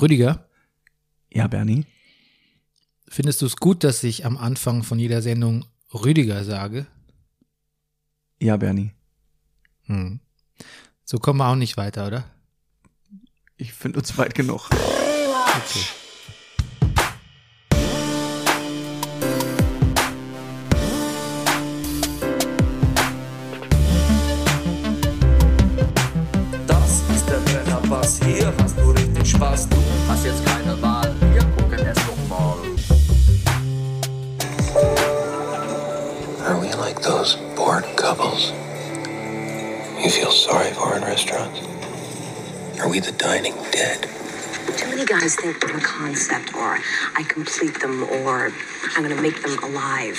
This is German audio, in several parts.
Rüdiger, Ja, Bernie. findest du es gut, dass ich am Anfang von jeder Sendung Rüdiger sage? Ja, Bernie. Hm. So kommen wir auch nicht weiter, oder? Ich finde uns weit genug. Okay. Feel sorry for in restaurants? Are we the dining dead? Too many guys think of a concept, or I complete them, or I'm gonna make them alive.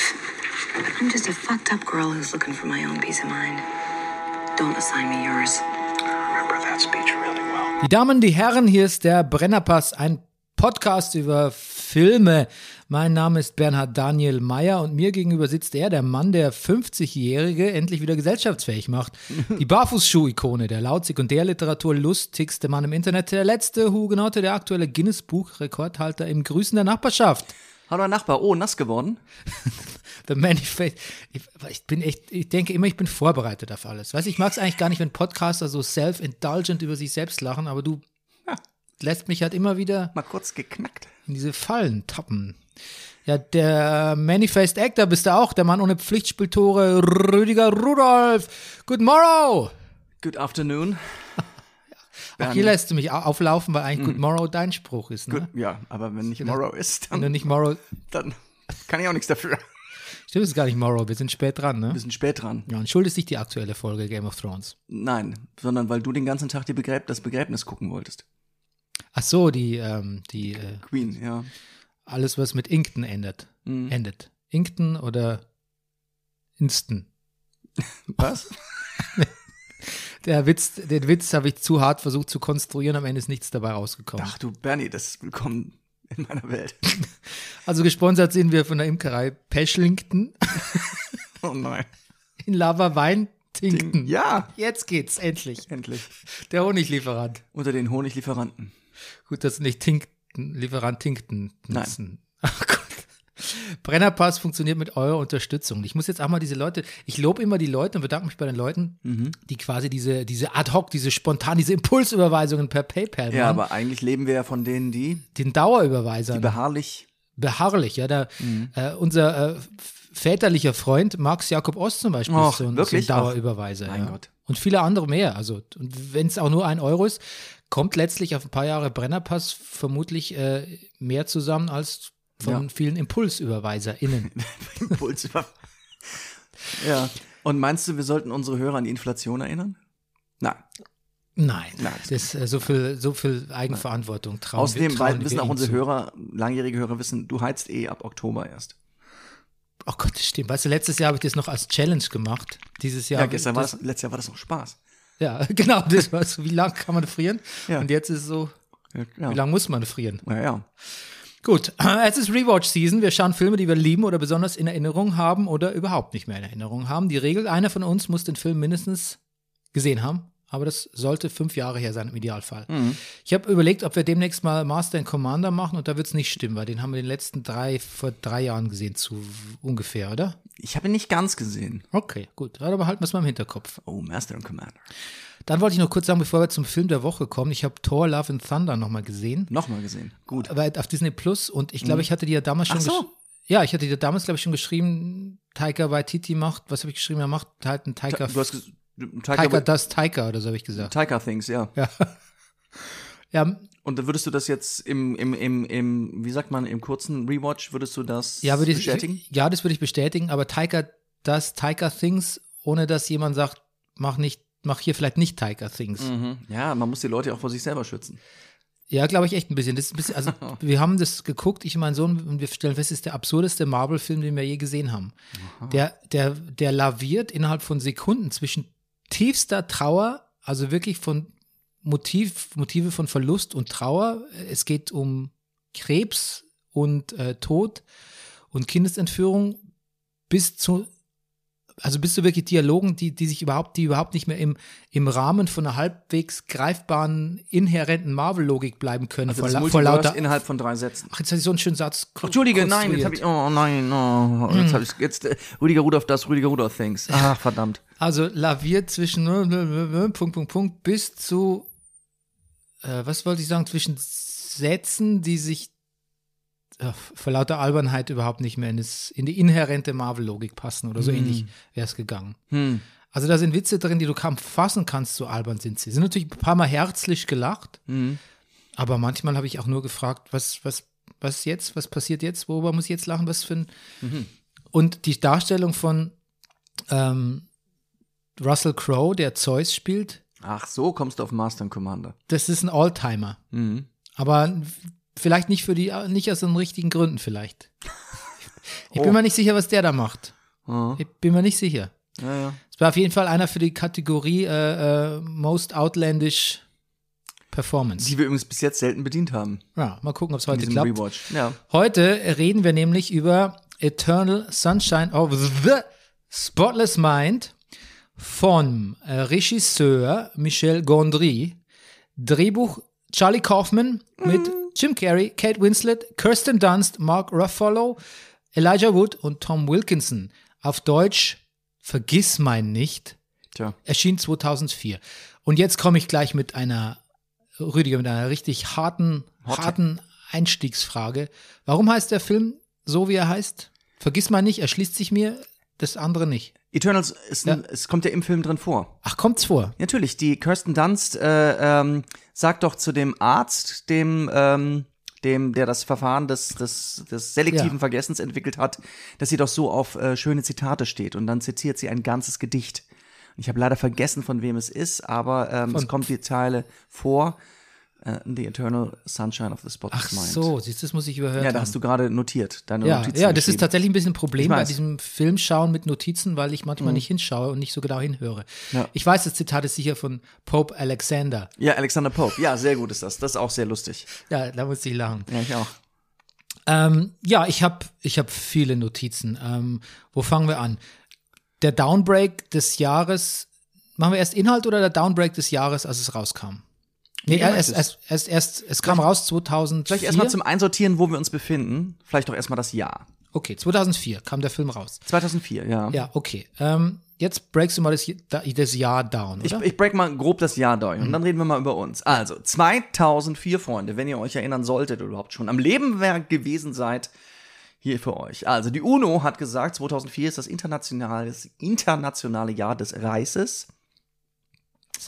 But I'm just a fucked up girl who's looking for my own peace of mind. Don't assign me yours. I remember that speech really well. Die Damen, die Herren, hier ist der Brennerpass, ein Podcast über Filme. Mein Name ist Bernhard Daniel Mayer und mir gegenüber sitzt er, der Mann, der 50-Jährige endlich wieder gesellschaftsfähig macht. Die Barfußschuh-Ikone der Laut-Sekundärliteratur, lustigste Mann im Internet, der letzte Hugenotte, der aktuelle Guinness-Buch-Rekordhalter im Grüßen der Nachbarschaft. Hallo Nachbar, oh, nass geworden? The Manifest. Ich, ich bin echt, ich denke immer, ich bin vorbereitet auf alles. Weißt ich mag es eigentlich gar nicht, wenn Podcaster so self-indulgent über sich selbst lachen, aber du lässt mich halt immer wieder Mal kurz geknackt. in diese Fallen tappen. Ja, der Manifest Actor bist du auch, der Mann ohne Pflichtspieltore, Rüdiger Rudolf. Good morrow! Good afternoon. Auch hier lässt du mich au- auflaufen, weil eigentlich Good Morrow dein Spruch ist. Good, Ne? ja, aber wenn nicht Morrow ist, Wenn du dann, nicht Morrow. dann kann ich auch nichts dafür. Stimmt, es ist gar nicht Morrow, wir sind spät dran, ne? Wir sind spät dran. Ja, und schuld ist nicht die aktuelle Folge Game of Thrones. Nein, sondern weil du den ganzen Tag die Begräb das Begräbnis gucken wolltest. Ach so, die, ähm, die, äh, Queen, ja. alles, was mit Inkton endet. Mhm. Endet. Inkton oder Inston. Was? Der Witz, den Witz habe ich zu hart versucht zu konstruieren, am Ende ist nichts dabei rausgekommen. Ach du Bernie, das ist willkommen in meiner Welt. Also gesponsert sind wir von der Imkerei Peschlington Oh nein. in Lava Weintington. Ja, Jetzt geht's, endlich. endlich. Der Honiglieferant. Unter den Honiglieferanten. Gut, dass nicht Tinkton, Lieferant Tinkton Nein. nutzen. Ach Gott. Brennerpass funktioniert mit eurer Unterstützung. Ich muss jetzt auch mal diese Leute, ich lobe immer die Leute und bedanke mich bei den Leuten, Mhm. die quasi diese, diese ad hoc, diese spontan, diese Impulsüberweisungen per PayPal Ja, machen. aber eigentlich leben wir ja von denen, die, den Dauerüberweisern. die beharrlich. beharrlich. Ja, da, Mhm. äh, unser äh, väterlicher Freund Max Jakob Ost zum Beispiel Och, ist so ein, so ein Dauerüberweiser. Ach, mein ja. Gott. Und viele andere mehr. Also, und wenn es auch nur ein Euro ist, kommt letztlich auf ein paar Jahre Brennerpass vermutlich äh, mehr zusammen als von Ja. vielen ImpulsüberweiserInnen. Impuls über. ja. Und meinst du, wir sollten unsere Hörer an die Inflation erinnern? Nein. Nein, Nein. das ist äh, so viel, so viel Eigenverantwortung. Trauen Außerdem wir, trauen wissen auch unsere. Hörer, langjährige Hörer wissen, du heizt eh ab Oktober erst. Oh Gott, das stimmt. Weißt du, letztes Jahr habe ich das noch als Challenge gemacht. Dieses Jahr. Ja, gestern war das, das, letztes Jahr war das noch Spaß. Ja, genau. Das war so, wie lange kann man frieren? Ja. Und jetzt ist es so, Ja. wie lange muss man frieren? Ja, ja. Gut, es ist Rewatch-Season. Wir schauen Filme, die wir lieben oder besonders in Erinnerung haben oder überhaupt nicht mehr in Erinnerung haben. Die Regel, einer von uns muss den Film mindestens gesehen haben. Aber das sollte fünf Jahre her sein im Idealfall. Ich habe überlegt, ob wir demnächst mal Master and Commander machen und da wird es nicht stimmen, weil den haben wir den letzten drei, vor drei Jahren gesehen, zu ungefähr, oder? Ich habe ihn nicht ganz gesehen. Okay, gut. Aber halten wir es mal im Hinterkopf. Oh, Master and Commander. Dann wollte ich noch kurz sagen, bevor wir zum Film der Woche kommen, ich habe Thor Love and Thunder nochmal gesehen. Nochmal gesehen. Gut. Aber auf Disney Plus und ich glaube, ich hatte dir ja damals schon Ach so. Ja, ich hatte dir damals, glaube ich, schon geschrieben, Taika Waititi macht, was habe ich geschrieben? Er macht halt einen Taika, Du hast Taika Taika, das Taika oder so habe ich gesagt. Taika Things, ja. Ja. ja, Und dann würdest du das jetzt im, im, im, im, wie sagt man, im kurzen Rewatch, würdest du das ja, würde ich, bestätigen? ja, das würde ich bestätigen, aber Taika das Taika Things, ohne dass jemand sagt, mach nicht, mach hier vielleicht nicht Taika Things. Mhm. Ja, man muss die Leute auch vor sich selber schützen. Ja, glaube ich echt ein bisschen. Das ein bisschen also wir haben das geguckt, ich und mein Sohn, und wir stellen fest, es ist der absurdeste Marvel-Film, den wir je gesehen haben. Der, der, der laviert innerhalb von Sekunden zwischen tiefster Trauer, also wirklich von Motiv, Motive von Verlust und Trauer. Es geht um Krebs und äh, Tod und Kindesentführung bis zu also bist du wirklich Dialogen, die, die sich überhaupt, die überhaupt nicht mehr im, im Rahmen von einer halbwegs greifbaren, inhärenten Marvel-Logik bleiben können. Also vor, das vor lauter. innerhalb von drei Sätzen. Ach, jetzt hatte ich so einen schönen Satz. kon- Entschuldige, nein, jetzt habe ich, oh nein, oh, jetzt habe ich, jetzt, äh, Rüdiger Rudolph das, Rüdiger Rudolph Things. Ach, verdammt. Also laviert zwischen Punkt, Punkt, Punkt bis zu, äh, was wollte ich sagen, zwischen Sätzen, die sich äh, vor lauter Albernheit überhaupt nicht mehr in, das, in die inhärente Marvel-Logik passen oder so ähnlich wäre es gegangen. Hm. Also da sind Witze drin, die du kaum fassen kannst, so albern sind sie. Sind natürlich ein paar Mal herzlich gelacht, Hm. aber manchmal habe ich auch nur gefragt, was, was, was jetzt, was passiert jetzt, worüber muss ich jetzt lachen, was für ein. Und die Darstellung von ähm, Russell Crowe, der Zeus spielt, Ach, so kommst du auf Master and Commander. das ist ein Alltimer. Mhm. Aber vielleicht nicht für die, nicht aus den richtigen Gründen vielleicht. Ich Oh. bin mir nicht sicher, was der da macht. Ja, Ich bin mir nicht sicher. ja. ja. Es war auf jeden Fall einer für die Kategorie äh, äh, Most Outlandish Performance. Die wir übrigens bis jetzt selten bedient haben. Ja, mal gucken, ob es heute klappt. Rewatch. Ja. Heute reden wir nämlich über Eternal Sunshine of the Spotless Mind vom äh, Regisseur Michel Gondry, Drehbuch Charlie Kaufman mit Jim Carrey, Kate Winslet, Kirsten Dunst, Mark Ruffalo, Elijah Wood und Tom Wilkinson. Auf Deutsch Vergiss mein nicht Tja. erschien 2004. Und jetzt komme ich gleich mit einer, Rüdiger, mit einer richtig harten, harten Einstiegsfrage. Warum heißt der Film so, wie er heißt? Vergiss mal nicht, erschließt sich mir das andere nicht. Eternals, ist ein, es kommt ja im Film drin vor. Ach, kommt's vor? Natürlich, die Kirsten Dunst äh, ähm, sagt doch zu dem Arzt, dem, ähm, dem, der das Verfahren des, des, des selektiven Ja. Vergessens entwickelt hat, dass sie doch so auf äh, schöne Zitate steht. Und dann zitiert sie ein ganzes Gedicht. Ich habe leider vergessen, von wem es ist, aber ähm, es kommt die Zeile vor. Äh, the Eternal Sunshine of the Spotless Ach Mind. so, siehst du, das muss ich überhört Ja, da hast du gerade notiert, deine ja, Notizen ja, das ist tatsächlich ein bisschen ein Problem bei. Mhm. diesem Filmschauen mit Notizen, weil ich manchmal nicht hinschaue und nicht so genau hinhöre. Ja. Ich weiß, das Zitat ist sicher von Pope Alexander. Ja, Alexander Pope. Ja, sehr gut ist das. Das ist auch sehr lustig. Ja, da muss ich lachen. Ja, ich auch. Ähm, ja, ich habe ich hab viele Notizen. Ähm, wo fangen wir an? Der Downbreak des Jahres, machen wir erst Inhalt oder der Downbreak des Jahres, als es rauskam? Nee, erst, erst, erst, erst, es kam raus 2004. Vielleicht erstmal zum Einsortieren, wo wir uns befinden. Vielleicht doch erstmal das Jahr. Okay, 2004 kam der Film raus. 2004, ja. Ja, okay. Ähm, jetzt breakst du mal das, das Jahr down, Ich, oder? ich break mal grob das Jahr durch und dann reden wir mal über uns. Also, 2004, Freunde, wenn ihr euch erinnern solltet oder überhaupt schon am Leben gewesen seid, hier für euch. Also, die UNO hat gesagt, 2004 ist das internationale, das internationale Jahr des Reises.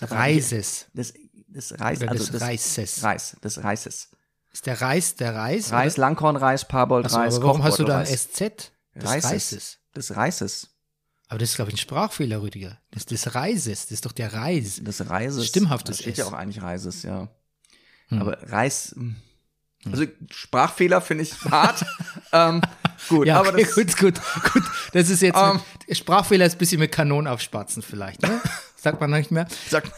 Reises. Des, des Reis, Oder also des des Reises. Reis, des Reises. Ist der Reis der Reis? Reis, oder? Langkornreis, Parbold, Achso, Reis, aber warum hast du da ein. SZ? Des Reises. Reises. Des Reises. Aber das ist, glaube ich, ein Sprachfehler, Rüdiger. Das ist des Reises. Das ist doch der Reis. Des Reises. Stimmhaftes Da steht S. ja auch eigentlich Reises, ja. Hm. Aber Reis. hm. Also Sprachfehler finde ich hart. ähm, gut, Ja, aber okay, das, gut, gut, gut. Das ist jetzt Ähm. mit, Sprachfehler ist ein bisschen mit Kanonen aufspatzen vielleicht, ne? Sagt man nicht mehr. Sag, Man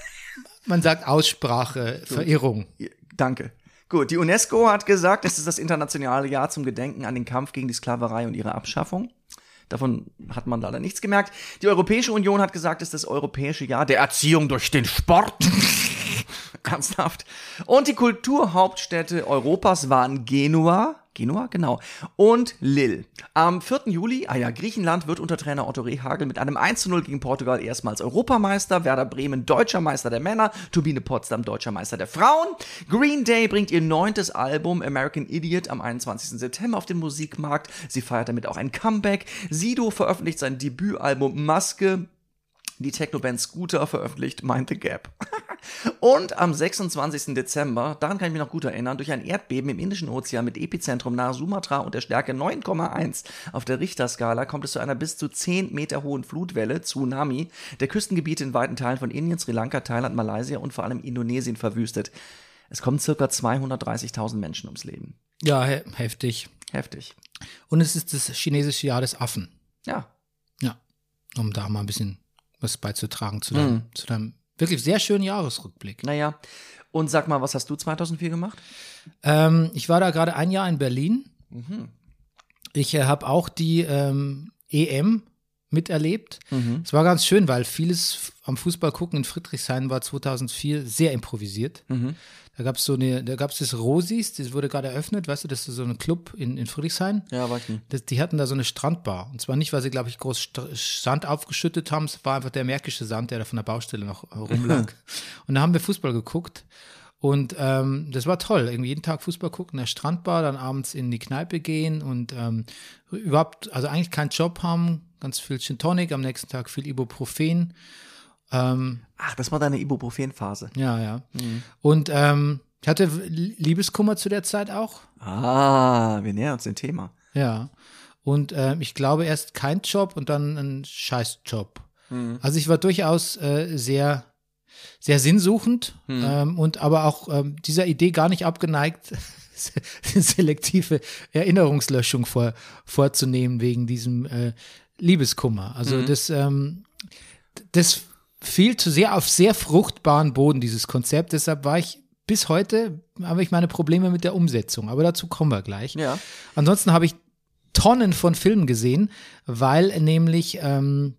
sagt Aussprache, Verirrung. danke. Gut, die UNESCO hat gesagt, es ist das internationale Jahr zum Gedenken an den Kampf gegen die Sklaverei und ihre Abschaffung. Davon hat man leider nichts gemerkt. Die Europäische Union hat gesagt, es ist das europäische Jahr der Erziehung durch den Sport. Ernsthaft. Und die Kulturhauptstädte Europas waren Genua, Genua, genau, und Lille. Am 4. Juli, ah ja, Griechenland wird unter Trainer Otto Rehagel mit einem 1 zu 0 gegen Portugal erstmals Europameister, Werder Bremen deutscher Meister der Männer, Turbine Potsdam deutscher Meister der Frauen. Green Day bringt ihr neuntes Album American Idiot am 21. September auf den Musikmarkt. Sie feiert damit auch ein Comeback. Sido veröffentlicht sein Debütalbum Maske. Die Technoband Scooter veröffentlicht Mind the Gap. Und am 26. Dezember, daran kann ich mich noch gut erinnern, durch ein Erdbeben im Indischen Ozean mit Epizentrum nahe Sumatra und der Stärke 9,1 auf der Richterskala kommt es zu einer bis zu 10 Meter hohen Flutwelle, Tsunami, der Küstengebiete in weiten Teilen von Indien, Sri Lanka, Thailand, Malaysia und vor allem Indonesien verwüstet. Es kommen circa 230.000 Menschen ums Leben. Ja, he heftig. Heftig. Und es ist das chinesische Jahr des Affen. Ja. Ja. Um da mal ein bisschen was beizutragen zu deinem, Mhm. zu deinem wirklich sehr schönen Jahresrückblick. Naja. Und sag mal, was hast du 2004 gemacht? Ähm, ich war da gerade ein Jahr in Berlin. Ich äh, habe auch die ähm, EM miterlebt. Es war ganz schön, weil vieles am Fußball gucken in Friedrichshain war 2004 sehr improvisiert. Da gab es so eine, da gab es das Rosis, das wurde gerade eröffnet, weißt du, das ist so ein Club in, in Friedrichshain. Ja, weiß ich nicht. Das, die hatten da so eine Strandbar. Und zwar nicht, weil sie, glaube ich, groß St Sand aufgeschüttet haben. Es war einfach der märkische Sand, der da von der Baustelle noch äh, rumlag. und da haben wir Fußball geguckt. Und ähm, das war toll. Irgendwie jeden Tag Fußball gucken, in der Strandbar, dann abends in die Kneipe gehen und ähm, überhaupt, also eigentlich keinen Job haben, ganz viel Gin Tonic, am nächsten Tag viel Ibuprofen. Ähm, Ach, das war deine Ibuprofen-Phase. ja, ja. Und ähm, ich hatte Liebeskummer zu der Zeit auch. Ah, wir nähern uns dem Thema. Ja. Und ähm, ich glaube erst kein Job und dann ein Scheißjob. Also ich war durchaus äh, sehr, sehr sinnsuchend ähm, und aber auch ähm, dieser Idee gar nicht abgeneigt, selektive Erinnerungslöschung vor, vorzunehmen wegen diesem äh, Liebeskummer. Also das, ähm, das fiel zu sehr auf sehr fruchtbaren Boden, dieses Konzept. Deshalb war ich bis heute, habe ich meine Probleme mit der Umsetzung. Aber dazu kommen wir gleich. Ja. Ansonsten habe ich Tonnen von Filmen gesehen, weil nämlich ähm,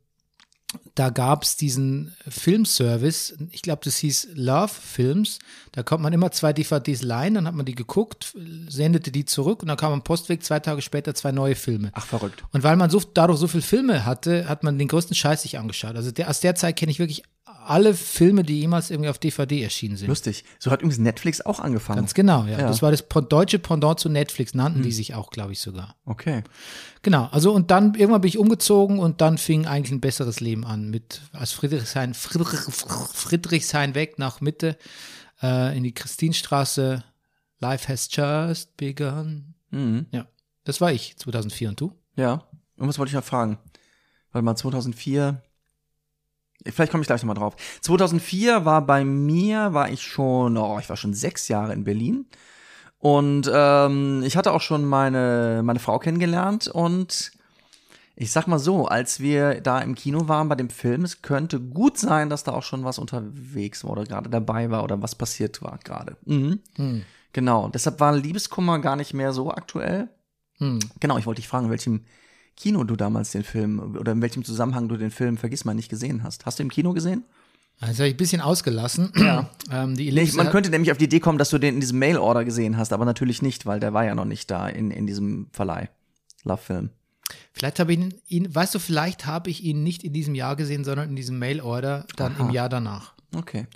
da gab es diesen Filmservice, ich glaube, das hieß Love Films. Da konnte man immer zwei DVDs leihen, dann hat man die geguckt, sendete die zurück und dann kam am Postweg zwei Tage später zwei neue Filme. Ach, verrückt. Und weil man so, dadurch so viele Filme hatte, hat man den größten Scheiß sich angeschaut. Also der, aus der Zeit kenne ich wirklich alle Filme, die jemals irgendwie auf DVD erschienen sind. Lustig. So hat übrigens Netflix auch angefangen. Ganz genau, ja. Ja. Das war das deutsche Pendant zu Netflix, nannten die sich auch, glaube ich, sogar. Okay. Genau, also und dann irgendwann bin ich umgezogen und dann fing eigentlich ein besseres Leben an mit aus Friedrichshain, Friedrich, Friedrichshain weg nach Mitte äh, in die Christinstraße. Life has just begun. Mhm. Ja, das war ich 2004 und du? Ja. Und was wollte ich noch fragen? Weil mal 2004. Vielleicht komme ich gleich nochmal drauf. 2004 war bei mir, war ich schon, oh, ich war schon sechs Jahre in Berlin. Und ähm, ich hatte auch schon meine, meine Frau kennengelernt. Und ich sag mal so, als wir da im Kino waren bei dem Film, es könnte gut sein, dass da auch schon was unterwegs war oder gerade dabei war oder was passiert war gerade. Mhm. Genau. Deshalb war Liebeskummer gar nicht mehr so aktuell. Genau, ich wollte dich fragen, in welchem Kino du damals den Film oder in welchem Zusammenhang du den Film Vergiss mal nicht gesehen hast. Hast du im Kino gesehen? Also habe ich ein bisschen ausgelassen. Ja. ähm, Nee, man könnte nämlich auf die Idee kommen, dass du den in diesem Mail-Order gesehen hast, aber natürlich nicht, weil der war ja noch nicht da in, in diesem Verleih. Love-Film. Vielleicht habe ich ihn, ihn, weißt du, vielleicht habe ich ihn nicht in diesem Jahr gesehen, sondern in diesem Mail-Order dann im Jahr danach. Okay.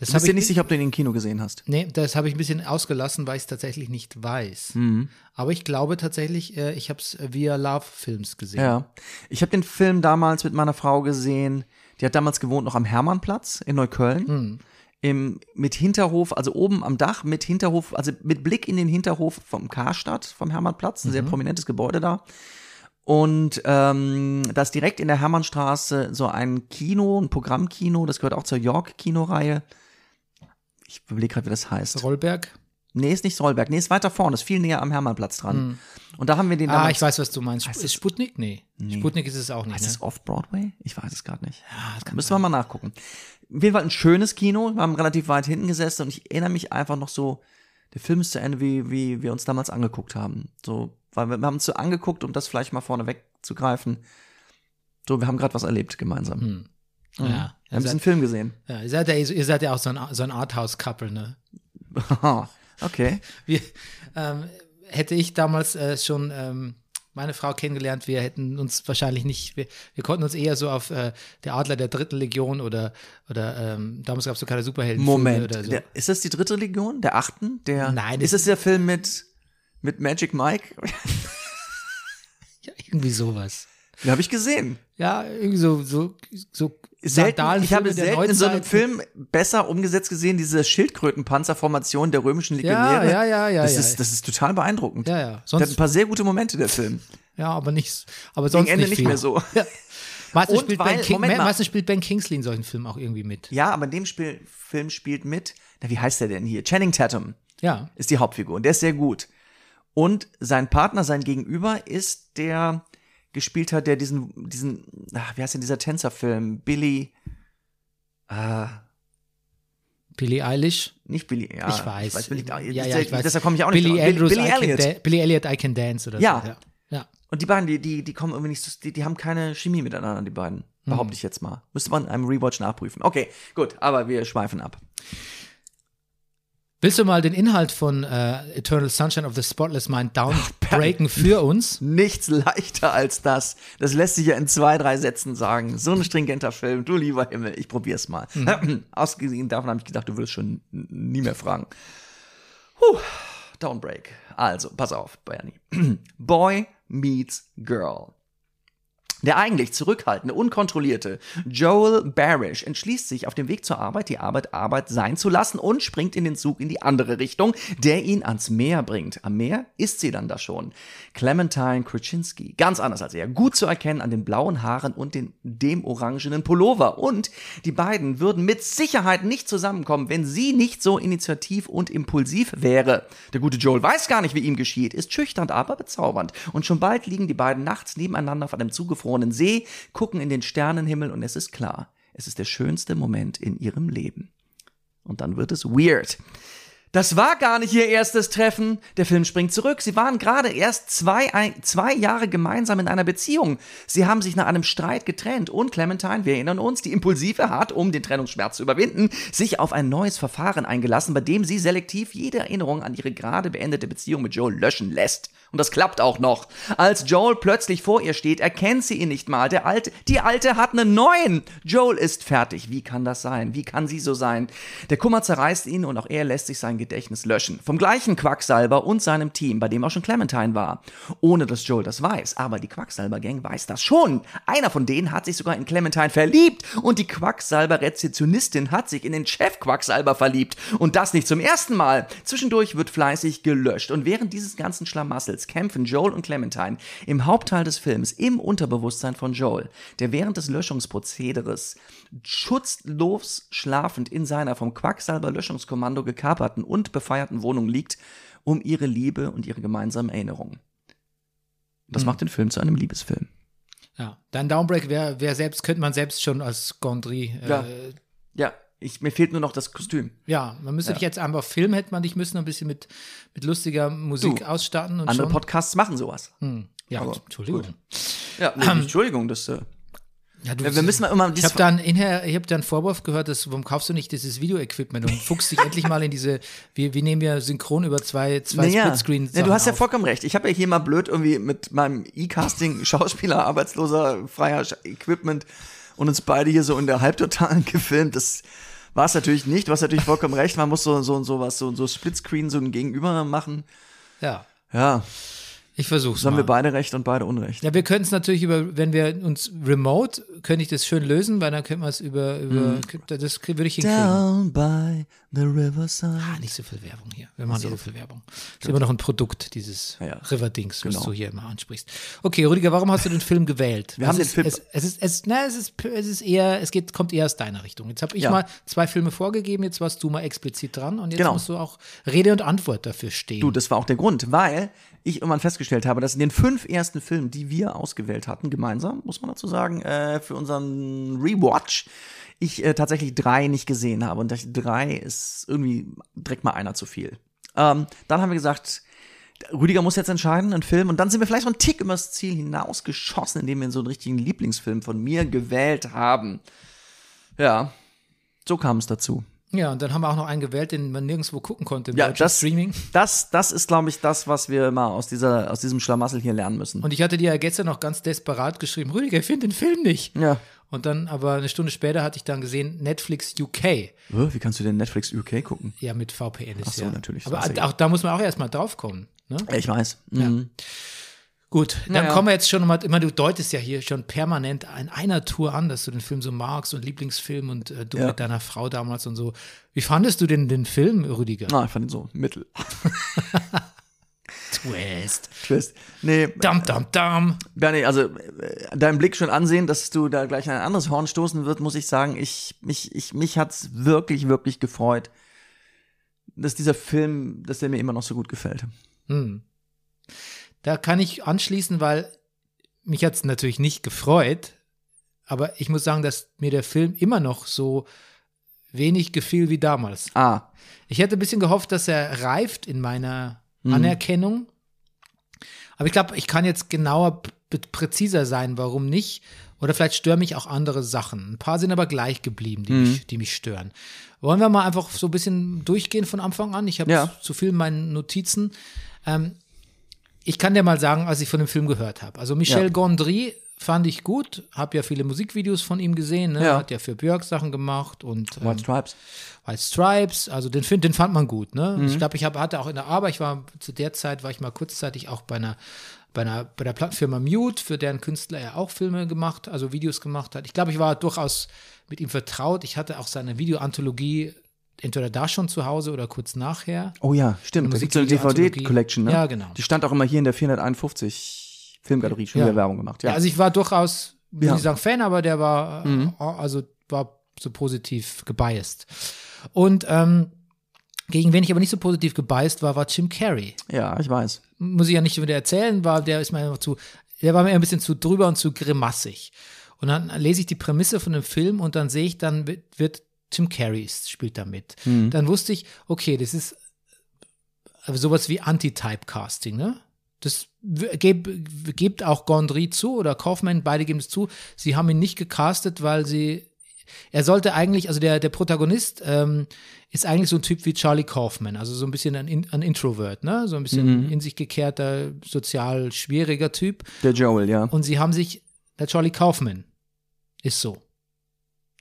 Das Du bist dir ich nicht sicher, ob du ihn im Kino gesehen hast. Nee, das habe ich ein bisschen ausgelassen, weil ich es tatsächlich nicht weiß. Mhm. Aber ich glaube tatsächlich, äh, ich habe es via Love Films gesehen. Ja. Ich habe den Film damals mit meiner Frau gesehen. Die hat damals gewohnt noch am Hermannplatz in Neukölln. Im, mit Hinterhof, also oben am Dach, mit Hinterhof, also mit Blick in den Hinterhof vom Karstadt, vom Hermannplatz, ein sehr prominentes Gebäude da. Und ähm, da ist direkt in der Hermannstraße so ein Kino, ein Programmkino, das gehört auch zur York-Kinoreihe. Ich überlege gerade, wie das heißt. Rollberg? Nee, ist nicht Solberg. Nee, ist weiter vorne, ist viel näher am Hermannplatz dran. Und da haben wir den Ah, ich weiß, was du meinst. Heißt ist es- Sputnik? Nee. Sputnik ist es auch nicht. Heißt Ne? es Off-Broadway? Ich weiß es gerade nicht. Ja, das Müssen wir mal nachgucken. Auf jeden Fall ein schönes Kino. Wir haben relativ weit hinten gesessen und ich erinnere mich einfach noch so, der Film ist zu Ende, wie, wie wir uns damals angeguckt haben. So, weil wir, wir haben uns so angeguckt, um das vielleicht mal vorne wegzugreifen. So, wir haben gerade was erlebt gemeinsam. Hm. Ja. Wir haben seid, Film gesehen. ja, ihr, seid ja, ihr seid ja auch so ein, so ein Arthouse-Couple, ne? okay. Wir, ähm, hätte ich damals äh, schon ähm, meine Frau kennengelernt, wir hätten uns wahrscheinlich nicht, wir, wir konnten uns eher so auf äh, der Adler der dritten Legion oder, oder ähm, damals gab es so keine Superhelden Moment. oder so. Der, ist das die dritte Legion? Der achten? Der, Nein, Ist das- das der Film mit, mit Magic Mike? ja, irgendwie sowas. Den habe ich gesehen. Ja, irgendwie so, so, so selten, ich habe selten in so einem. Film besser umgesetzt gesehen, diese Schildkrötenpanzerformation der römischen Ja, Legionäre. ja, ja, ja, Das, ja. Ist, das ist total beeindruckend. Ja, ja. Der hat Sonst, ein paar sehr gute Momente, der Film. ja, aber nicht, aber sonst Ende nicht, nicht mehr so. Ja. Meistens, spielt weil- ben King, Moment meistens spielt Ben Kingsley in solchen Filmen auch irgendwie mit. Ja, aber in dem Spiel, Film spielt mit, na, wie heißt der denn hier? Channing Tatum Ja. ist die Hauptfigur und der ist sehr gut. Und sein Partner, sein Gegenüber ist der gespielt hat, der diesen, diesen, ach, wie heißt denn dieser Tänzerfilm? Billy, Billie Eilish. nicht Billy, ja. ich weiß. Billy, ja, ich weiß. Deshalb komme ich auch nicht Billy. Andrews, Billy I can Elliot. Billy Elliot, I Can Dance oder Ja. so. Ja. ja. Und die beiden, die, die, die kommen irgendwie nicht, so- die, die haben keine Chemie miteinander, die beiden. Behaupte ich jetzt mal. Müsste man in einem Rewatch nachprüfen. Okay, gut, aber wir schweifen ab. Willst du mal den Inhalt von äh, Eternal Sunshine of the Spotless Mind downbreaken für uns? Nichts leichter als das. Das lässt sich ja in zwei, drei Sätzen sagen. So ein stringenter Film, du lieber Himmel, ich probier's mal. Ausgesehen davon habe ich gedacht, du würdest schon nie mehr fragen. Puh, Downbreak. Also, pass auf, Bernie. Boy meets Girl. Der eigentlich zurückhaltende, unkontrollierte Joel Barish entschließt sich auf dem Weg zur Arbeit, die Arbeit Arbeit sein zu lassen und springt in den Zug in die andere Richtung, der ihn ans Meer bringt. Am Meer ist sie dann da schon. Clementine Kruczynski. Ganz anders als er. Gut zu erkennen an den blauen Haaren und den, dem orangenen Pullover. Und die beiden würden mit Sicherheit nicht zusammenkommen, wenn sie nicht so initiativ und impulsiv wäre. Der gute Joel weiß gar nicht, wie ihm geschieht, ist schüchtern, aber bezaubernd. Und schon bald liegen die beiden nachts nebeneinander auf einem zugefrorenen See, gucken in den Sternenhimmel und es ist klar, es ist der schönste Moment in ihrem Leben. Und dann wird es weird. Das war gar nicht ihr erstes Treffen. Der Film springt zurück. Sie waren gerade erst zwei, ein, zwei Jahre gemeinsam in einer Beziehung. Sie haben sich nach einem Streit getrennt und Clementine, wir erinnern uns, die Impulsive hat, um den Trennungsschmerz zu überwinden, sich auf ein neues Verfahren eingelassen, bei dem sie selektiv jede Erinnerung an ihre gerade beendete Beziehung mit Joel löschen lässt. Und das klappt auch noch. Als Joel plötzlich vor ihr steht, erkennt sie ihn nicht mal. Der alte, die alte hat einen neuen. Joel ist fertig. Wie kann das sein? Wie kann sie so sein? Der Kummer zerreißt ihn und auch er lässt sich sein Gedächtnis löschen. Vom gleichen Quacksalber und seinem Team, bei dem auch schon Clementine war. Ohne dass Joel das weiß. Aber die Quacksalber-Gang weiß das schon. Einer von denen hat sich sogar in Clementine verliebt. Und die Quacksalber-Rezeptionistin hat sich in den Chef-Quacksalber verliebt. Und das nicht zum ersten Mal. Zwischendurch wird fleißig gelöscht. Und während dieses ganzen Schlamassels kämpfen Joel und Clementine im Hauptteil des Films im Unterbewusstsein von Joel, der während des Löschungsprozederes schutzlos schlafend in seiner vom Quacksalber-Löschungskommando gekaperten und befeierten Wohnung liegt, um ihre Liebe und ihre gemeinsamen Erinnerungen. Das macht den Film zu einem Liebesfilm. Ja, dein Downbreak wäre wär selbst, könnte man selbst schon als Gondry. Äh, Ja. Ja, ich, mir fehlt nur noch das Kostüm. ja, man müsste dich jetzt einfach filmen, hätte man dich müssen ein bisschen mit, mit lustiger Musik Du, ausstatten und Andere schon. Podcasts machen sowas. ja, aber Entschuldigung. Ja, nee, Entschuldigung, das. Äh, Ja, du, wir wir müssen mal immer ich habe dann inher, ich habe dann Vorwurf gehört, dass, warum kaufst du nicht dieses Video-Equipment und fuchst dich endlich mal in diese, wie, wie nehmen wir synchron über zwei, zwei Naja, Splitscreens. ja, du hast ja auf. vollkommen recht. Ich habe ja hier mal blöd irgendwie mit meinem E-Casting Schauspieler, arbeitsloser, freier Equipment und uns beide hier so in der Halbtotalen gefilmt. Das war es natürlich nicht. Du hast natürlich vollkommen recht. Man muss so so so was so so Splitscreen so ein Gegenüber machen. Ja, Ja, ich versuch's so haben wir beide recht und beide Unrecht. Ja, wir können es natürlich über, wenn wir uns remote, könnte ich das schön lösen, weil dann könnten wir es über, über, Mhm. das würde ich hinkriegen. Down by the riverside. Ah, nicht so viel Werbung hier. Wir machen so viel Werbung. ist immer noch ein Produkt, dieses Ja. River-Dings, was Genau. du hier immer ansprichst. Okay, Rüdiger, warum hast du den Film gewählt? Wir haben es den ist, Film- Es, es, ist, es, na, es, ist, es ist eher, es geht, kommt eher aus deiner Richtung. Jetzt habe ich Ja. mal zwei Filme vorgegeben, jetzt warst du mal explizit dran und jetzt Genau. musst du auch Rede und Antwort dafür stehen. Du, das war auch der Grund, weil ich irgendwann festgestellt habe, dass in den fünf ersten Filmen, die wir ausgewählt hatten, gemeinsam, muss man dazu sagen, äh, für unseren Rewatch, ich äh, tatsächlich drei nicht gesehen habe. Und drei ist irgendwie direkt mal einer zu viel. Ähm, dann haben wir gesagt, Rüdiger muss jetzt entscheiden, einen Film. Und dann sind wir vielleicht so einen Tick übers Ziel hinausgeschossen, indem wir so einen richtigen Lieblingsfilm von mir gewählt haben. Ja, so kam es dazu. ja, und dann haben wir auch noch einen gewählt, den man nirgendwo gucken konnte im Ja, das, Streaming. das, das ist, glaube ich, das, was wir mal aus, dieser, aus diesem Schlamassel hier lernen müssen. Und ich hatte dir ja gestern noch ganz desperat geschrieben, Rüdiger, ich finde den Film nicht. ja. Und dann, aber eine Stunde später hatte ich dann gesehen, Netflix UK. Wie kannst du denn Netflix UK gucken? Ja, mit VPN ist Ach so, ja. natürlich, Aber ist ja auch da muss man auch erstmal drauf kommen. Ne? Ja, ich weiß. Mhm. Gut, dann Naja. kommen wir jetzt schon mal, immer du deutest ja hier schon permanent in einer Tour an, dass du den Film so magst und Lieblingsfilm und äh, du Ja. mit deiner Frau damals und so. Wie fandest du denn den Film, Rüdiger? Ah, ich fand ihn so mittel. Twist. Twist. Nee, Dam, dam, dam. Bernie, also äh, deinen Blick schon ansehen, dass du da gleich an ein anderes Horn stoßen wird, muss ich sagen, ich, mich, ich, mich hat's wirklich, wirklich gefreut, dass dieser Film, dass der mir immer noch so gut gefällt. Hm. Da kann ich anschließen, weil mich hat es natürlich nicht gefreut, aber ich muss sagen, dass mir der Film immer noch so wenig gefiel wie damals. Ah, Ich hätte ein bisschen gehofft, dass er reift in meiner Mhm. Anerkennung. Aber ich glaube, ich kann jetzt genauer, präziser sein, warum nicht. Oder vielleicht stören mich auch andere Sachen. Ein paar sind aber gleich geblieben, die, Mhm. mich, die mich stören. Wollen wir mal einfach so ein bisschen durchgehen von Anfang an? Ich habe Ja. zu viel in meinen Notizen. Ähm, ich kann dir mal sagen, als ich von dem Film gehört habe. Also Michel Ja. Gondry fand ich gut, habe ja viele Musikvideos von ihm gesehen, ne? Ja. hat ja für Björk Sachen gemacht und ähm, White Stripes. White Stripes, also den, find- den fand man gut. Ne? Mhm. Ich glaube, ich hab, hatte auch in der Arbeit, ich war zu der Zeit, war ich mal kurzzeitig auch bei einer, bei einer bei der Plattenfirma Mute, für deren Künstler er auch Filme gemacht, also Videos gemacht hat. Ich glaube, ich war durchaus mit ihm vertraut. Ich hatte auch seine Videoanthologie entweder da schon zu Hause oder kurz nachher. Oh ja, stimmt. Da gibt es eine. DVD-Collection, ne? Ja, genau. Die stand auch immer hier in der 451 Filmgalerie, schon Ja. wieder Werbung gemacht. Ja, Ja, also ich war durchaus, würde Ja. Mhm. ich sagen, Fan, aber der war, äh, also war so positiv gebiased. Und ähm, gegen wen ich aber nicht so positiv gebiased war, war Jim Carrey. ja, ich weiß. muss ich ja nicht wieder erzählen, war, der ist mir einfach zu, der war mir ein bisschen zu drüber und zu grimassig. Und dann lese ich die Prämisse von dem Film und dann sehe ich, dann wird, Tim Carrey spielt da mit. Dann wusste ich, okay, das ist äh, sowas wie Anti-Typecasting, ne? Das w- geb, gibt auch Gondry zu oder Kaufman, beide geben es zu. Sie haben ihn nicht gecastet, weil sie, er sollte eigentlich, also der, der Protagonist ähm, ist eigentlich so ein Typ wie Charlie Kaufman, also so ein bisschen ein, In- ein Introvert, ne? So ein bisschen in sich gekehrter, sozial schwieriger Typ. Der Joel, ja. Und sie haben sich, der Charlie Kaufman ist so.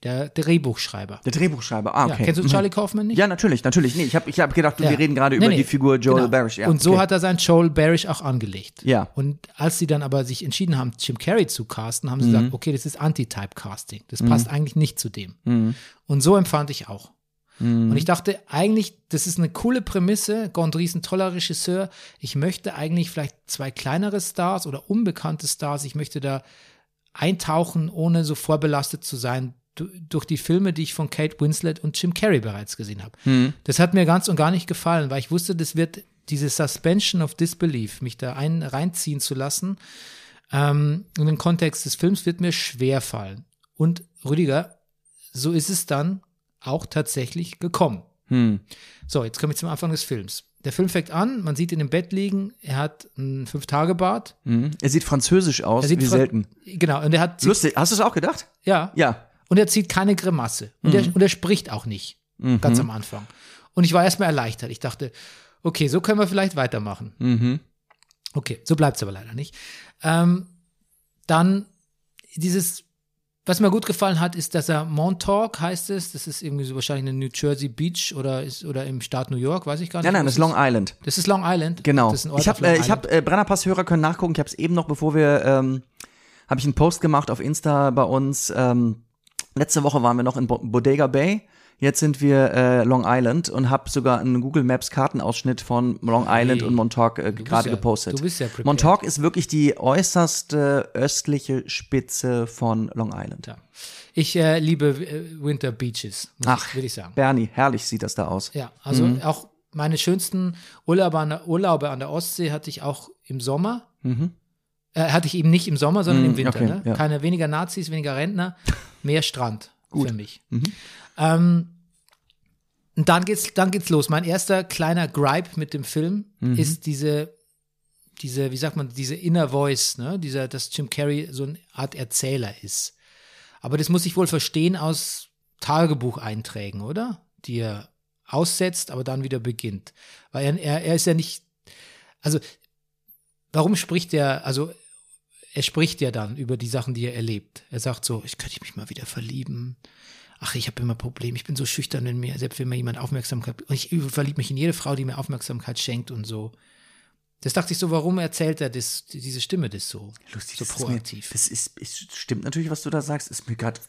Der Drehbuchschreiber. Der Drehbuchschreiber, ah, okay. Ja, kennst du Mhm. Charlie Kaufman nicht? Ja, natürlich, natürlich. Nee, ich habe ich hab gedacht, Ja. wir reden gerade Nee, über nee, die Figur Joel genau. Barish. Ja, und so okay. hat er sein Joel Barish auch angelegt. Ja. Und als sie dann aber sich entschieden haben, Jim Carrey zu casten, haben sie Mhm. gesagt, okay, das ist Anti-Type-Casting. Das passt eigentlich nicht zu dem. Und so empfand ich auch. Mhm. Und ich dachte eigentlich, das ist eine coole Prämisse. Gondry ist ein toller Regisseur. Ich möchte eigentlich vielleicht zwei kleinere Stars oder unbekannte Stars. Ich möchte da eintauchen, ohne so vorbelastet zu sein durch die Filme, die ich von Kate Winslet und Jim Carrey bereits gesehen habe. Mhm. Das hat mir ganz und gar nicht gefallen, weil ich wusste, das wird diese Suspension of Disbelief, mich da ein, reinziehen zu lassen, ähm, in den Kontext des Films wird mir schwer fallen. Und Rüdiger, so ist es dann auch tatsächlich gekommen. Hm. So, jetzt komme ich zum Anfang des Films. Der Film fängt an, man sieht ihn im Bett liegen, er hat einen Fünf-Tage-Bart. Mhm. Er sieht französisch aus, Er sieht wie fra- selten. Genau, und er hat, Lustig, hast du es auch gedacht? ja, Ja. Und er zieht keine Grimasse. Und, er, und er spricht auch nicht, ganz am Anfang. Und ich war erstmal erleichtert. Ich dachte, okay, so können wir vielleicht weitermachen. Mhm. Okay, so bleibt es aber leider nicht. Ähm, dann dieses, was mir gut gefallen hat, ist, dass er Montauk heißt es. Das ist irgendwie so wahrscheinlich eine New Jersey Beach oder ist oder im Staat New York, weiß ich gar nicht. Nein, nein, das es ist Long Island. Das ist Long Island. Genau. Ich habe äh, ich Island. hab, äh, Brennerpass-Hörer können nachgucken. Ich habe es eben noch, bevor wir, ähm, habe ich einen Post gemacht auf Insta bei uns. Ähm, letzte Woche waren wir noch in Bo Bodega Bay. Jetzt sind wir äh, Long Island und habe sogar einen Google Maps Kartenausschnitt von Long Island Hey, und Montauk äh, gerade ja- gepostet. du bist ja prepared. Montauk ist wirklich die äußerste östliche Spitze von Long Island. Ja. Ich äh, liebe äh, Winter Beaches, Ach, ich- würde ich sagen. Bernie, herrlich sieht das da aus. Ja, also Mhm. auch meine schönsten Urlaube an, der, Urlaube an der Ostsee hatte ich auch im Sommer. Äh, hatte ich eben nicht im Sommer, sondern im Winter. Mhm. okay, ne? ja. Keine weniger Nazis, weniger Rentner, mehr Strand für mich. Ähm, und dann geht's, dann geht's los. Mein erster kleiner Gripe mit dem Film ist diese, diese, wie sagt man, diese Inner Voice, ne? Dieser, dass Jim Carrey so eine Art Erzähler ist. Aber das muss ich wohl verstehen aus Tagebucheinträgen, oder? Die er aussetzt, aber dann wieder beginnt. Weil er, er, er ist ja nicht, also warum spricht er, also er spricht ja dann über die Sachen, die er erlebt. Er sagt so, ich könnte mich mal wieder verlieben. Ach, ich habe immer Probleme. Ich bin so schüchtern, wenn mir, selbst wenn mir jemand Aufmerksamkeit, und ich verliebe mich in jede Frau, die mir Aufmerksamkeit schenkt und so. Das dachte ich so, warum erzählt er das, diese Stimme das so, Lustig, so das ist mir- proaktiv? Das ist, ist, stimmt natürlich, was du da sagst. Ist mir gerade,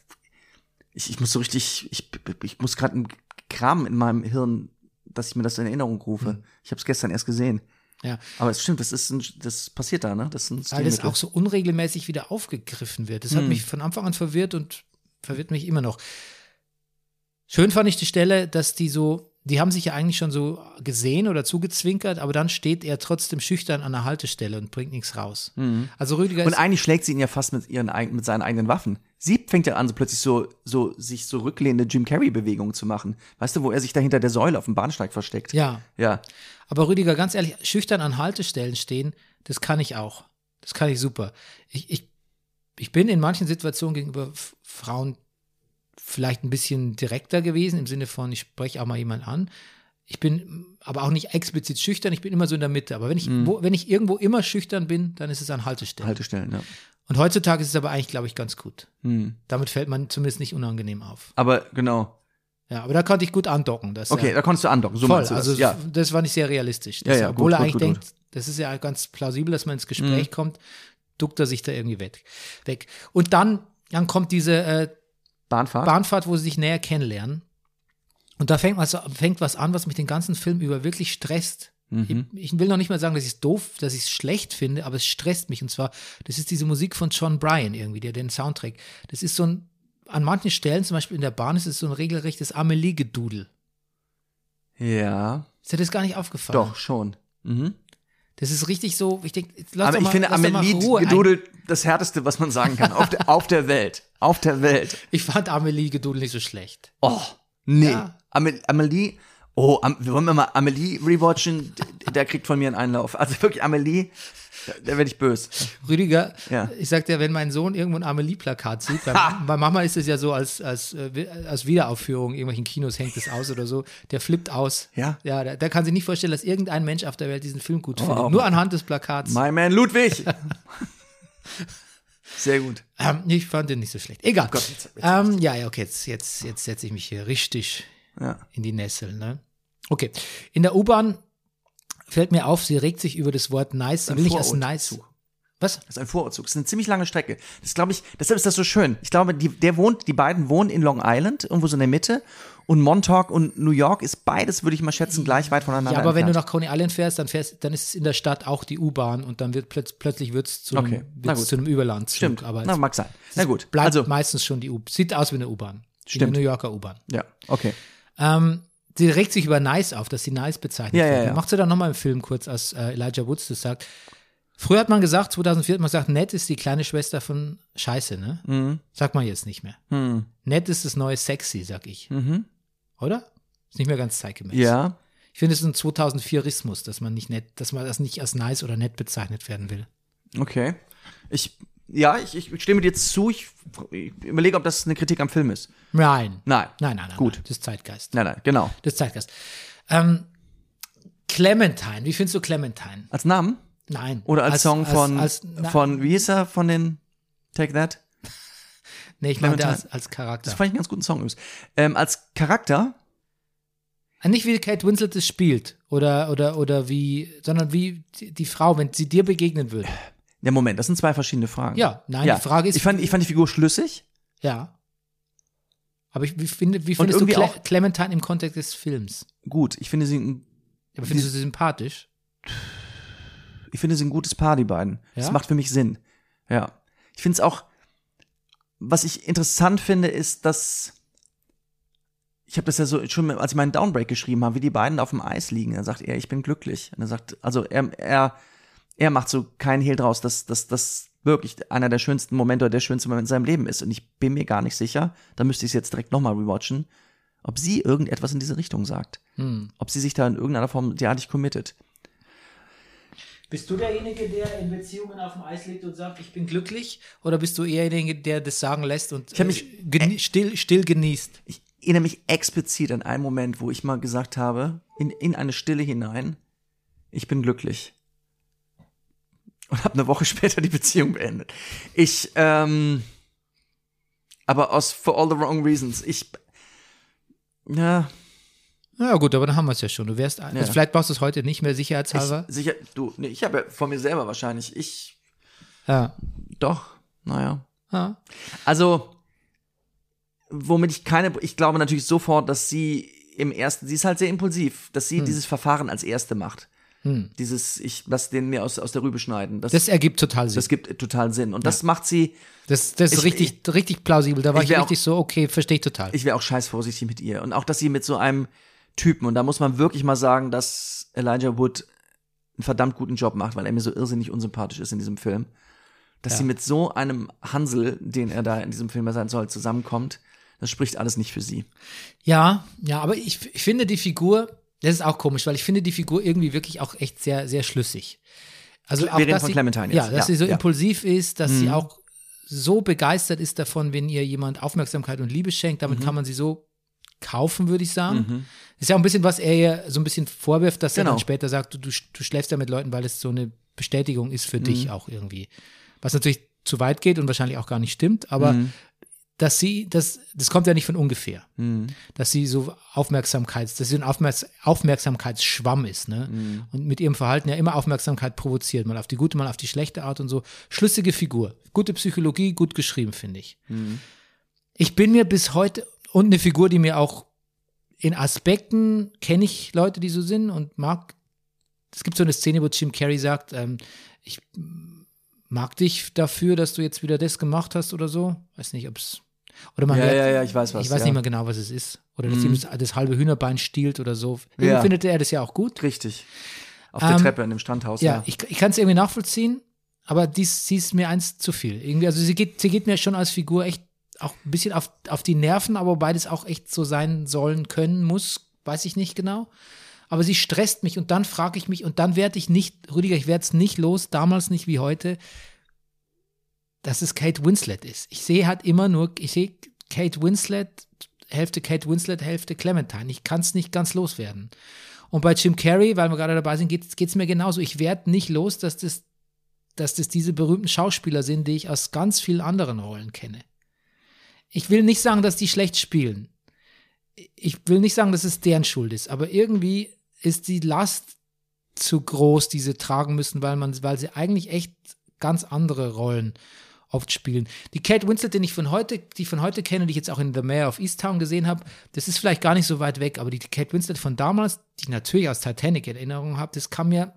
ich, ich muss so richtig, ich, ich muss gerade einen Kram in meinem Hirn, dass ich mir das in Erinnerung rufe. Ich habe es gestern erst gesehen. Ja, Aber es stimmt, das ist ein, das passiert da, ne? Das weil das auch so unregelmäßig wieder aufgegriffen wird. Das Hm. hat mich von Anfang an verwirrt und verwirrt mich immer noch. Schön fand ich die Stelle, dass die so, die haben sich ja eigentlich schon so gesehen oder zugezwinkert, aber dann steht er trotzdem schüchtern an der Haltestelle und bringt nichts raus. Also Rüdiger Und eigentlich schlägt sie ihn ja fast mit ihren mit seinen eigenen Waffen. Sie fängt ja an, so plötzlich so, so sich so rücklehnende Jim Carrey-Bewegungen zu machen. Weißt du, wo er sich da hinter der Säule auf dem Bahnsteig versteckt? ja, Ja. aber Rüdiger, ganz ehrlich, schüchtern an Haltestellen stehen, Das kann ich auch. Das kann ich super. Ich, ich, ich bin in manchen Situationen gegenüber Frauen vielleicht ein bisschen direkter gewesen, im Sinne von, ich spreche auch mal jemand an. Ich bin aber auch nicht explizit schüchtern, ich bin immer so in der Mitte. Aber wenn ich, wo, wenn ich irgendwo immer schüchtern bin, dann ist es an Haltestellen. Haltestellen, ja. Und heutzutage ist es aber eigentlich, glaube ich, ganz gut. Hm. Damit fällt man zumindest nicht unangenehm auf. Aber genau. Ja, aber da konnte ich gut andocken. Das, Okay, ja, da konntest du andocken. So voll. du das. Also ja. das war nicht sehr realistisch. Ja, Das, ja, obwohl gut, er gut, eigentlich gut, denkt, das ist ja ganz plausibel, dass man ins Gespräch Mhm. kommt, duckt er sich da irgendwie weg. weg. Und dann, dann kommt diese äh, Bahnfahrt. Bahnfahrt, wo sie sich näher kennenlernen. Und da fängt was, fängt was an, was mich den ganzen Film über wirklich stresst. Mhm. Ich, ich will noch nicht mal sagen, dass ich es doof, dass ich es schlecht finde, aber es stresst mich. Und zwar, das ist diese Musik von John Bryan irgendwie, der den Soundtrack. Das ist so ein, an manchen Stellen, zum Beispiel in der Bahn, ist es so ein regelrechtes Amelie-Gedudel. ja, Ist dir das gar nicht aufgefallen? doch, schon. Mhm. Das ist richtig so, ich denke, lass Aber doch ich mal, finde lass doch mal Amelie Ruhe ein. gedudelt das härteste, was man sagen kann. Auf der, auf der Welt. Auf der Welt. Ich fand Amelie-Gedudel nicht so schlecht. Oh, nee. Ja. Amel- Amelie, oh, Am wollen wir mal Amelie rewatchen? Der kriegt von mir einen Einlauf. Also wirklich Amelie, da, da werde ich böse. Rüdiger, Ja. ich sag dir, wenn mein Sohn irgendwo ein Amelie-Plakat sieht, bei, bei Mama ist es ja so, als, als, äh, als Wiederaufführung, irgendwelchen Kinos hängt es aus oder so, der flippt aus. Ja. Ja, der, der kann sich nicht vorstellen, dass irgendein Mensch auf der Welt diesen Film gut findet. Oh, Nur anhand des Plakats. My man Ludwig. Sehr gut. Ähm, ich fand den nicht so schlecht. Egal. Gott, jetzt- jetzt- ähm, ja, ja, okay, jetzt, jetzt, jetzt setze ich mich hier richtig Ja. in die Nessel. Ne? Okay. In der U-Bahn fällt mir auf, sie regt sich über das Wort nice. Sie will nicht als nice. Was? Das ist ein Vorortzug. Das ist eine ziemlich lange Strecke. Das glaube ich, deshalb ist das so schön. Ich glaube, die, der wohnt, die beiden wohnen in Long Island, irgendwo so in der Mitte. Und Montauk und New York ist beides, würde ich mal schätzen, gleich weit voneinander Ja, aber wenn du entfernt. nach Coney Island fährst, dann fährst, dann ist es in der Stadt auch die U-Bahn und dann wird plötz, plötzlich zu, Okay, wird's gut. zu einem Überlandzug. Stimmt, aber na, es mag sein. Na gut, bleibt also, meistens schon die U. Sieht aus wie eine U-Bahn. Wie Stimmt. Eine New Yorker U-Bahn. ja, okay. Ähm, sie regt sich über Nice auf, dass sie Nice bezeichnet Ja, ja, wird. ja. Macht sie dann nochmal im Film kurz, als äh, Elijah Woods das sagt. Früher hat man gesagt, 2004 hat man gesagt, Nett ist die kleine Schwester von Scheiße, ne? Mhm. Sagt man jetzt nicht mehr. Hm. Nett ist das neue Sexy, sag ich. Mhm. Oder? Ist nicht mehr ganz zeitgemäß. Ja, Ich finde, es ist ein 2004-Rismus, dass man nicht nett, dass man das nicht als nice oder nett bezeichnet werden will. okay. Ich, ja, ich, ich stimme dir zu. Ich, ich überlege, ob das eine Kritik am Film ist. Nein. Nein. Nein, nein, nein. Gut. Nein. Das ist Zeitgeist. Nein, nein, genau. Das ist Zeitgeist. Ähm, Clementine. Wie findest du Clementine? Als Namen? Nein. Oder als, Song von, als- na, von, wie hieß er, von den Take That? Nee, ich meine als, als Charakter. Das fand ich einen ganz guten Song übrigens. Ähm, als Charakter, Ah, Nicht wie Kate Winslet es spielt oder, oder, oder wie, sondern wie die, die Frau, wenn sie dir begegnen würde. ja Moment, das sind zwei verschiedene Fragen. Ja, nein, die Frage ist- Ich fand, ich fand die Figur schlüssig. Ja. Aber ich, wie, finde, wie findest du Cle auch- Clementine im Kontext des Films? Gut, ich finde sie, ein- Aber findest du sie sympathisch? ich finde sie ein gutes Paar, die beiden. Das Ja? macht für mich Sinn. Ja. Ich finde es auch, was ich interessant finde, ist, dass ich habe das ja so schon, als ich meinen Downbreak geschrieben habe, wie die beiden auf dem Eis liegen. Er sagt er, ich bin glücklich. Und er sagt, also er, er, er macht so keinen Hehl draus, dass, dass das wirklich einer der schönsten Momente oder der schönste Moment in seinem Leben ist. Und ich bin mir gar nicht sicher, da müsste ich es jetzt direkt nochmal rewatchen, ob sie irgendetwas in diese Richtung sagt. Hm. Ob sie sich da in irgendeiner Form derartig committet. Bist du derjenige, der in Beziehungen auf dem Eis liegt und sagt, ich bin glücklich? Oder bist du eher derjenige, der das sagen lässt und mich- äh, genie still, still genießt? ich erinnere mich explizit an einen Moment, wo ich mal gesagt habe, in, in eine Stille hinein, ich bin glücklich. Und habe eine Woche später die Beziehung beendet. Ich, ähm, aber aus for all the wrong reasons. Ich, ja, Ja gut, aber dann haben wir es ja schon. Du wärst, Ja. also vielleicht brauchst du es heute nicht mehr sicherheitshalber. ich, sicher, du, nee, ich habe ja von mir selber wahrscheinlich, ich, ja. doch, naja. ja. Also, womit ich keine, ich glaube natürlich sofort, dass sie im ersten, sie ist halt sehr impulsiv, dass sie dieses Verfahren als erste macht. Dieses, ich lass den mir aus, aus der Rübe schneiden. Das, Das ergibt total Sinn. das gibt total Sinn. Und das macht sie, Das, das ist Ich- richtig, richtig plausibel. Da war ich ich, richtig so, okay, verstehe ich total. ich wäre auch scheiß vorsichtig mit ihr. Und auch, dass sie mit so einem Typen, und da muss man wirklich mal sagen, dass Elijah Wood einen verdammt guten Job macht, weil er mir so irrsinnig unsympathisch ist in diesem Film. Dass Ja. sie mit so einem Hansel, den er da in diesem Film sein soll, zusammenkommt, das spricht alles nicht für sie. Ja, ja, aber ich, ich finde die Figur, das ist auch komisch, weil ich finde die Figur irgendwie wirklich auch echt sehr, sehr schlüssig. Also Wir auch, reden dass von sie, Clementine jetzt. Ja, dass Ja, sie so ja. Mhm. impulsiv ist, dass sie auch so begeistert ist davon, wenn ihr jemand Aufmerksamkeit und Liebe schenkt. Mhm. Damit kann man sie so kaufen, würde ich sagen. Ist ja auch ein bisschen, was er ihr so ein bisschen vorwirft, dass er Genau. dann später sagt, du, du, du schläfst ja mit Leuten, weil es so eine Bestätigung ist für Mhm. dich auch irgendwie. Was natürlich zu weit geht und wahrscheinlich auch gar nicht stimmt, aber Mhm. dass sie, das, das kommt ja nicht von ungefähr. Dass sie so Aufmerksamkeits, dass sie ein Aufmerks Aufmerksamkeitsschwamm ist, ne? Und mit ihrem Verhalten ja immer Aufmerksamkeit provoziert, mal auf die gute, mal auf die schlechte Art und so. Schlüssige Figur. Gute Psychologie, gut geschrieben, finde ich. Ich bin mir bis heute, und eine Figur, die mir auch in Aspekten kenne ich Leute, die so sind und mag. Es gibt so eine Szene, wo Jim Carrey sagt, ähm, ich mag dich dafür, dass du jetzt wieder das gemacht hast oder so. Weiß nicht, ob es. Oder man Ja, merkt- ja, ja, ich weiß was, Ich weiß ja. nicht mehr genau, was es ist. Oder dass ihm das, das halbe Hühnerbein stiehlt oder so. Irgendwie Ja. findet er das ja auch gut. Richtig. Auf der Ähm, Treppe in dem Strandhaus, Ja, ja. ich, ich kann es irgendwie nachvollziehen, aber dies, sie ist mir eins zu viel. Irgendwie, also sie geht, sie geht mir schon als Figur echt auch ein bisschen auf, auf die Nerven, aber wobei das auch echt so sein sollen können muss, weiß ich nicht genau. Aber sie stresst mich und dann frage ich mich und dann werde ich nicht, Rüdiger, ich werde es nicht los, damals nicht wie heute, dass es Kate Winslet ist. Ich sehe halt immer nur, ich sehe Kate Winslet, Hälfte Kate Winslet, Hälfte Clementine. Ich kann es nicht ganz loswerden. Und bei Jim Carrey, weil wir gerade dabei sind, geht es mir genauso. Ich werde nicht los, dass das, dass das diese berühmten Schauspieler sind, die ich aus ganz vielen anderen Rollen kenne. Ich will nicht sagen, dass die schlecht spielen. Ich will nicht sagen, dass es deren Schuld ist, aber irgendwie ist die Last zu groß, die sie tragen müssen, weil man, weil sie eigentlich echt ganz andere Rollen oft spielen. Die Kate Winslet, den ich von heute, die ich von heute kenne, die ich jetzt auch in The Mayor of Easttown gesehen habe, das ist vielleicht gar nicht so weit weg, aber die Kate Winslet von damals, die ich natürlich aus Titanic in Erinnerung habe, das kam mir,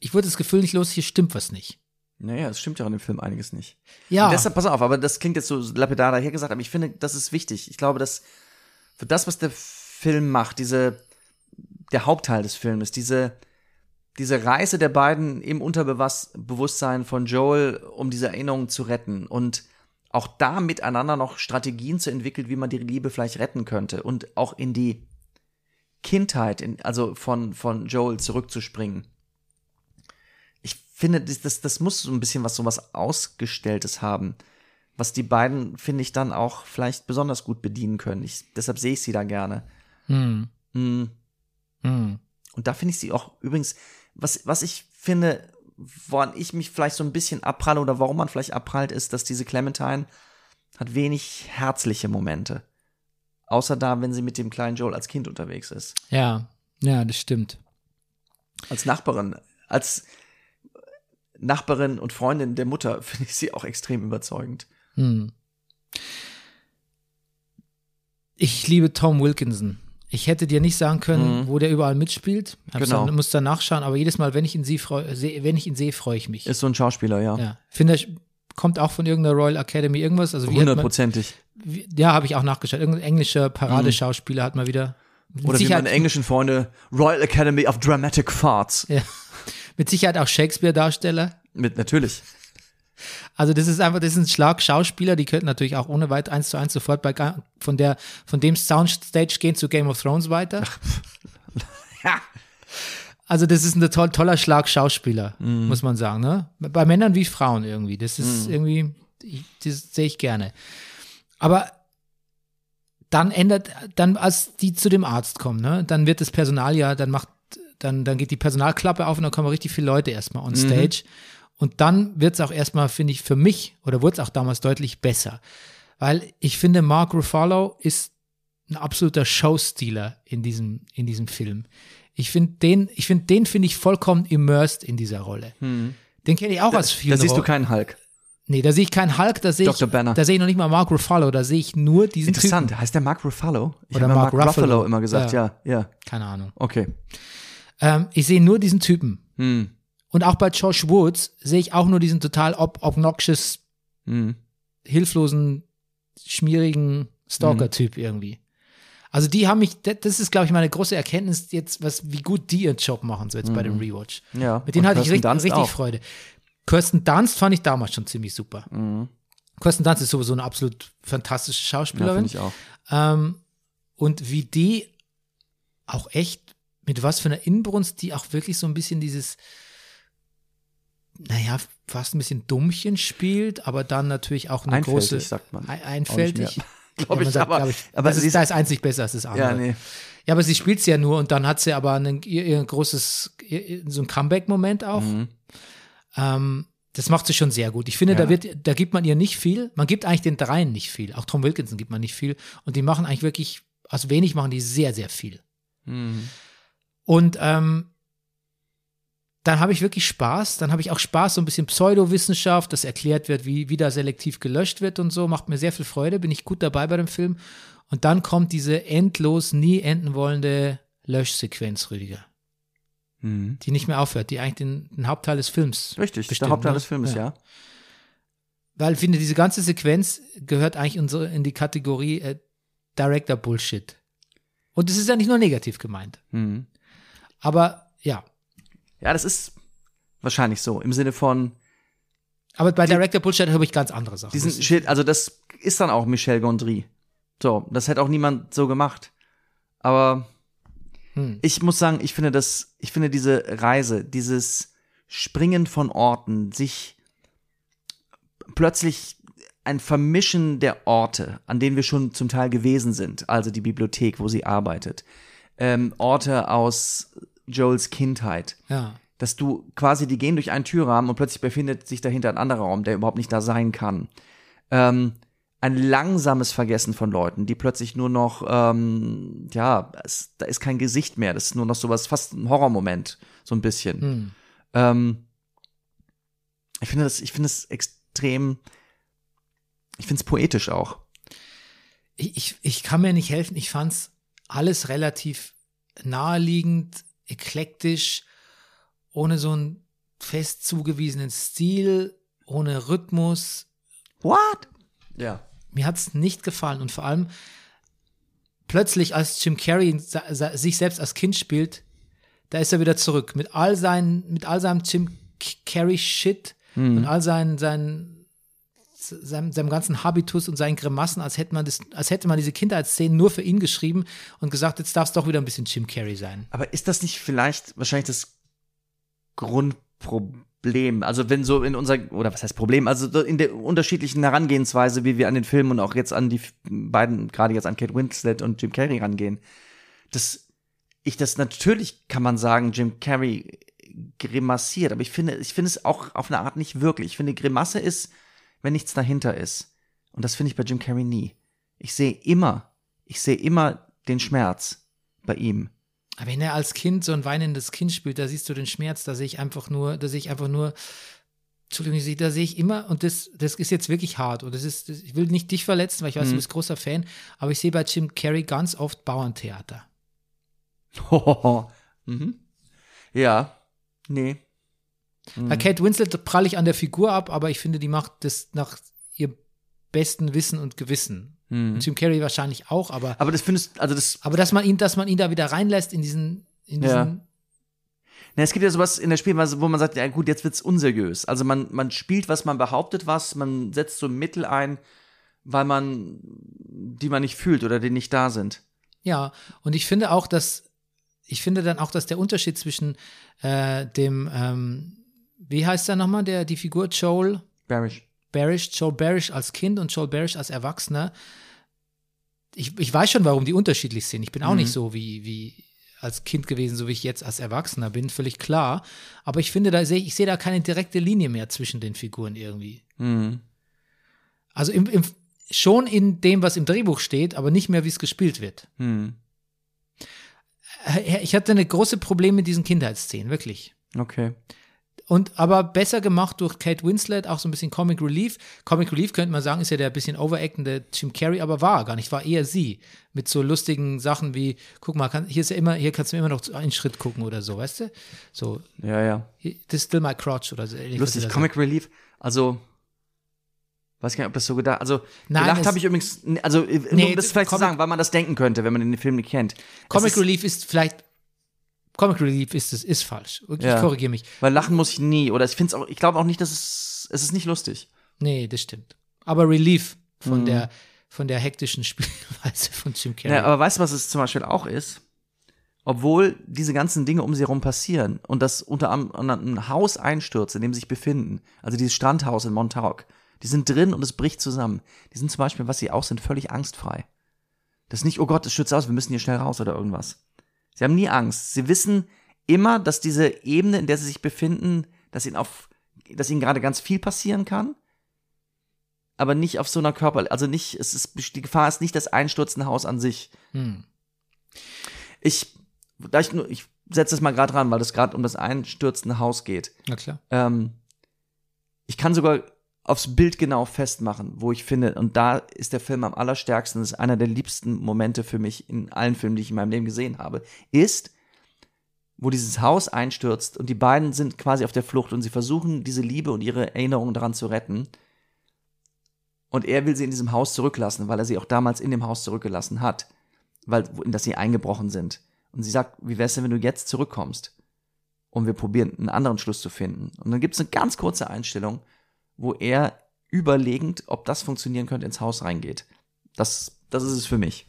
ich wurde das Gefühl nicht los, hier stimmt was nicht. Naja, es stimmt ja auch in dem Film einiges nicht. Ja, Und deshalb, pass auf, aber das klingt jetzt so lapidar dahergesagt, aber ich finde, das ist wichtig. Ich glaube, dass für das, was der Film macht, diese, der Hauptteil des Filmes, diese, diese Reise der beiden im Unterbewusstsein von Joel, um diese Erinnerungen zu retten und auch da miteinander noch Strategien zu entwickeln, wie man die Liebe vielleicht retten könnte und auch in die Kindheit, in, also von, von Joel zurückzuspringen. Finde, das, das, das muss so ein bisschen was, so was Ausgestelltes haben, was die beiden, finde ich, dann auch vielleicht besonders gut bedienen können. Ich, deshalb sehe ich sie da gerne. hm, Mm. hm. Und da finde ich sie auch übrigens, was, was ich finde, woran ich mich vielleicht so ein bisschen abpralle oder warum man vielleicht abprallt, ist, dass diese Clementine hat wenig herzliche Momente. Außer da, wenn sie mit dem kleinen Joel als Kind unterwegs ist. ja, ja, das stimmt. Als Nachbarin, als Nachbarin und Freundin der Mutter finde ich sie auch extrem überzeugend. Hm. Ich liebe Tom Wilkinson. Ich hätte dir nicht sagen können, wo der überall mitspielt. Hab's Genau. Dann, muss dann nachschauen, aber jedes Mal, wenn ich ihn sehe, wenn ich ihn sehe, freue ich mich. Ist so ein Schauspieler, ja. ja. Finde ich, kommt auch von irgendeiner Royal Academy irgendwas. Also wie Hundertprozentig. wie, ja, habe ich auch nachgeschaut. Irgendein englischer Paradeschauspieler hat mal wieder. Oder wie Sicherheit- meine englischen Freunde, Royal Academy of Dramatic Farts. Ja. Mit Sicherheit auch Shakespeare-Darsteller. Mit, natürlich. Also das ist einfach, das ist ein Schlag Schauspieler, die könnten natürlich auch ohne weit eins zu eins sofort bei, von der, von dem Soundstage gehen zu Game of Thrones weiter. Ja. Also das ist ein toll, toller Schlag Schauspieler, Mhm. muss man sagen, ne? Bei Männern wie Frauen irgendwie. Das ist irgendwie, ich, das sehe ich gerne. Aber dann ändert, dann als die zu dem Arzt kommen, ne, dann wird das Personal ja, dann macht, dann, dann geht die Personalklappe auf und dann kommen richtig viele Leute erstmal on stage. Und dann wird es auch erstmal, finde ich, für mich, oder wurde es auch damals deutlich besser. Weil ich finde, Mark Ruffalo ist ein absoluter Showstealer in diesem, in diesem Film. Ich finde den, ich finde, den finde ich vollkommen immersed in dieser Rolle. Den kenne ich auch als viel. Da siehst du keinen Hulk. Nee, da sehe ich keinen Hulk, da sehe ich, Dr. Banner. da sehe ich noch nicht mal Mark Ruffalo, da sehe ich nur diesen Interessant. Typen. Heißt der Mark Ruffalo? Ich Oder habe Mark Mark, Ruffalo. Ruffalo. immer gesagt. Ja, ja. Keine Ahnung. Okay. Ähm, ich sehe nur diesen Typen. Hm. Und auch bei Josh Woods sehe ich auch nur diesen total ob obnoxious, Hm. hilflosen, schmierigen Stalker-Typ irgendwie. Also die haben mich, das ist, glaube ich, meine große Erkenntnis jetzt, was, wie gut die ihren Job machen, so jetzt bei dem Rewatch. Ja. Mit denen Und hatte ich richtig, richtig auch. Freude. Kirsten Dunst fand ich damals schon ziemlich super. Mhm. Kirsten Dunst ist sowieso eine absolut fantastische Ja, Schauspielerin. finde ich auch. Ähm, und wie die auch echt, mit was für einer Inbrunst, die auch wirklich so ein bisschen dieses, naja, fast ein bisschen Dummchen spielt, aber dann natürlich auch eine Einfältig, große. sagt man. Ein- Einfältig. nicht mehr. Glaub man ich, sagt, aber- glaub ich, aber das sie ist, da ist einzig besser als das andere. Ja, nee. Ja, aber sie spielt es ja nur und dann hat sie aber einen, ihr, großes, so ein Comeback-Moment auch. Mhm. Ähm, das macht sie schon sehr gut. Ich finde, Ja. da wird, da gibt man ihr nicht viel. Man gibt eigentlich den dreien nicht viel. Auch Tom Wilkinson gibt man nicht viel. Und die machen eigentlich wirklich, aus wenig machen die sehr, sehr viel. Mhm. Und ähm, dann habe ich wirklich Spaß. Dann habe ich auch Spaß, so ein bisschen Pseudowissenschaft, das erklärt wird, wie, wie da selektiv gelöscht wird und so. Macht mir sehr viel Freude. Bin ich gut dabei bei dem Film. Und dann kommt diese endlos, nie enden wollende Löschsequenz, Rüdiger, Mhm. die nicht mehr aufhört, die eigentlich den, den Hauptteil des Films Richtig, bestimmt, der Hauptteil ne? des Filmes, ja. Weil ich finde, diese ganze Sequenz gehört eigentlich unsere, in die Kategorie äh, Director Bullshit. Und es ist ja nicht nur negativ gemeint. Mhm. Aber ja. Ja, das ist wahrscheinlich so. Im Sinne von Aber bei Director Bullshit habe ich ganz andere Sachen. diesen Shit, also das ist dann auch Michel Gondry. So, das hätte auch niemand so gemacht. Aber Hm. ich muss sagen, ich finde das, ich finde diese Reise, dieses Springen von Orten, sich plötzlich ein Vermischen der Orte, an denen wir schon zum Teil gewesen sind, also die Bibliothek, wo sie arbeitet, ähm, Orte aus Joels Kindheit, ja. dass du quasi, die gehen durch einen Türrahmen und plötzlich befindet sich dahinter ein anderer Raum, der überhaupt nicht da sein kann. Ähm, ein langsames Vergessen von Leuten, die plötzlich nur noch, ähm, ja, es, da ist kein Gesicht mehr, das ist nur noch sowas, fast ein Horrormoment, so ein bisschen. Hm. Ähm, ich finde das, ich finde es extrem, ich finde es poetisch auch. Ich, ich, ich kann mir nicht helfen. Ich fand es alles relativ naheliegend, eklektisch, ohne so einen fest zugewiesenen Stil, ohne Rhythmus. What? Ja. Mir hat es nicht gefallen und vor allem plötzlich, als Jim Carrey sich selbst als Kind spielt, da ist er wieder zurück mit all seinen, mit all seinem Jim Carrey Shit und all seinen, seinen, seinem, seinem ganzen Habitus und seinen Grimassen, als hätte man das, als hätte man diese Kindheitsszenen nur für ihn geschrieben und gesagt, jetzt darf es doch wieder ein bisschen Jim Carrey sein. Aber ist das nicht vielleicht wahrscheinlich das Grundproblem? Also wenn so in unser, oder was heißt Problem, also so in der unterschiedlichen Herangehensweise, wie wir an den Film und auch jetzt an die beiden, gerade jetzt an Kate Winslet und Jim Carrey rangehen, dass ich das natürlich kann man sagen, Jim Carrey grimassiert, aber ich finde, ich finde es auch auf eine Art nicht wirklich. Ich finde, Grimasse ist, wenn nichts dahinter ist. Und das finde ich bei Jim Carrey nie. Ich sehe immer, ich sehe immer den Schmerz bei ihm. Aber wenn er als Kind so ein weinendes Kind spielt, da siehst du den Schmerz, da sehe ich einfach nur, da sehe ich einfach nur, Entschuldigung, da sehe ich immer, und das, das ist jetzt wirklich hart, und das ist, das, ich will nicht dich verletzen, weil ich weiß, du bist großer Fan, aber ich sehe bei Jim Carrey ganz oft Bauerntheater. mhm. Ja. Nee. Mhm. Bei Kate Winslet pralle ich an der Figur ab, aber ich finde, die macht das nach ihr besten Wissen und Gewissen. Und Jim Carrey wahrscheinlich auch, aber, Mhm. Aber das findest, also das, aber dass man ihn, dass man ihn da wieder reinlässt in diesen, in diesen, Ja. na, es gibt ja sowas in der Spielweise, wo man sagt, ja gut, jetzt wird's unseriös. Also man, man spielt was, man behauptet was, man setzt so Mittel ein, weil man, die man nicht fühlt oder die nicht da sind. Ja, und ich finde auch, dass ich finde dann auch, dass der Unterschied zwischen äh, dem, ähm, wie heißt er nochmal, der die Figur Joel Barish. Barish, Joel Barish als Kind und Joel Barish als Erwachsener. Ich, ich weiß schon, warum die unterschiedlich sind. Ich bin auch nicht so wie, wie als Kind gewesen, so wie ich jetzt als Erwachsener bin, völlig klar. Aber ich finde, da sehe ich, ich sehe da keine direkte Linie mehr zwischen den Figuren irgendwie. Mhm. Also im, im, schon in dem, was im Drehbuch steht, aber nicht mehr, wie es gespielt wird. Mhm. Ich hatte eine große Probleme mit diesen Kindheitsszenen, wirklich. Okay. Und aber besser gemacht durch Kate Winslet, auch so ein bisschen Comic Relief. Comic Relief könnte man sagen, ist ja der bisschen overactende Jim Carrey, aber war gar nicht, war eher sie. Mit so lustigen Sachen wie, guck mal, kann, hier ist ja immer, hier kannst du immer noch einen Schritt gucken oder so, weißt du? So, Ja, ja. this is still my crotch oder so. ähnlich, Lustig, Comic Relief. Also, weiß gar nicht, ob das so gedacht Also, Nein, gelacht es- habe ich übrigens, also, äh, Nee, um das vielleicht zu Comic- sagen, weil man das denken könnte, wenn man den Film nicht kennt. Comic ist, Relief ist vielleicht, Comic Relief ist es, ist falsch. Ich Ja. korrigiere mich. Weil lachen muss ich nie. Oder ich finde es auch, ich glaube auch nicht, dass es, es ist nicht lustig. Nee, das stimmt. Aber Relief von Mhm. der, von der hektischen Spielweise von Jim Carrey. Ja, aber weißt du, was es zum Beispiel auch ist? obwohl diese ganzen Dinge um sie herum passieren und das unter anderem ein Haus einstürzt, in dem sie sich befinden, also dieses Strandhaus in Montauk, die sind drin und es bricht zusammen. Die sind zum Beispiel, was sie auch sind, völlig angstfrei. Das ist nicht, oh Gott, es schützt aus, wir müssen hier schnell raus oder irgendwas. Sie haben nie Angst. Sie wissen immer, dass diese Ebene, in der sie sich befinden, dass ihnen auf, dass ihnen gerade ganz viel passieren kann. Aber nicht auf so einer Körper, also nicht, es ist, die Gefahr ist nicht das einstürzende Haus an sich. Hm. Ich, da ich nur, ich setze es mal gerade ran, weil es gerade um das einstürzende Haus geht. Na klar. Ähm, ich kann sogar aufs Bild genau festmachen, wo ich finde, und da ist der Film am allerstärksten, das ist einer der liebsten Momente für mich in allen Filmen, die ich in meinem Leben gesehen habe, ist, wo dieses Haus einstürzt und die beiden sind quasi auf der Flucht und sie versuchen, diese Liebe und ihre Erinnerungen daran zu retten. Und er will sie in diesem Haus zurücklassen, weil er sie auch damals in dem Haus zurückgelassen hat, weil, in das sie eingebrochen sind. Und sie sagt, wie wär's denn, wenn du jetzt zurückkommst? Und wir probieren, einen anderen Schluss zu finden. Und dann gibt es eine ganz kurze Einstellung, wo er überlegend, ob das funktionieren könnte, ins Haus reingeht. Das, das ist es für mich.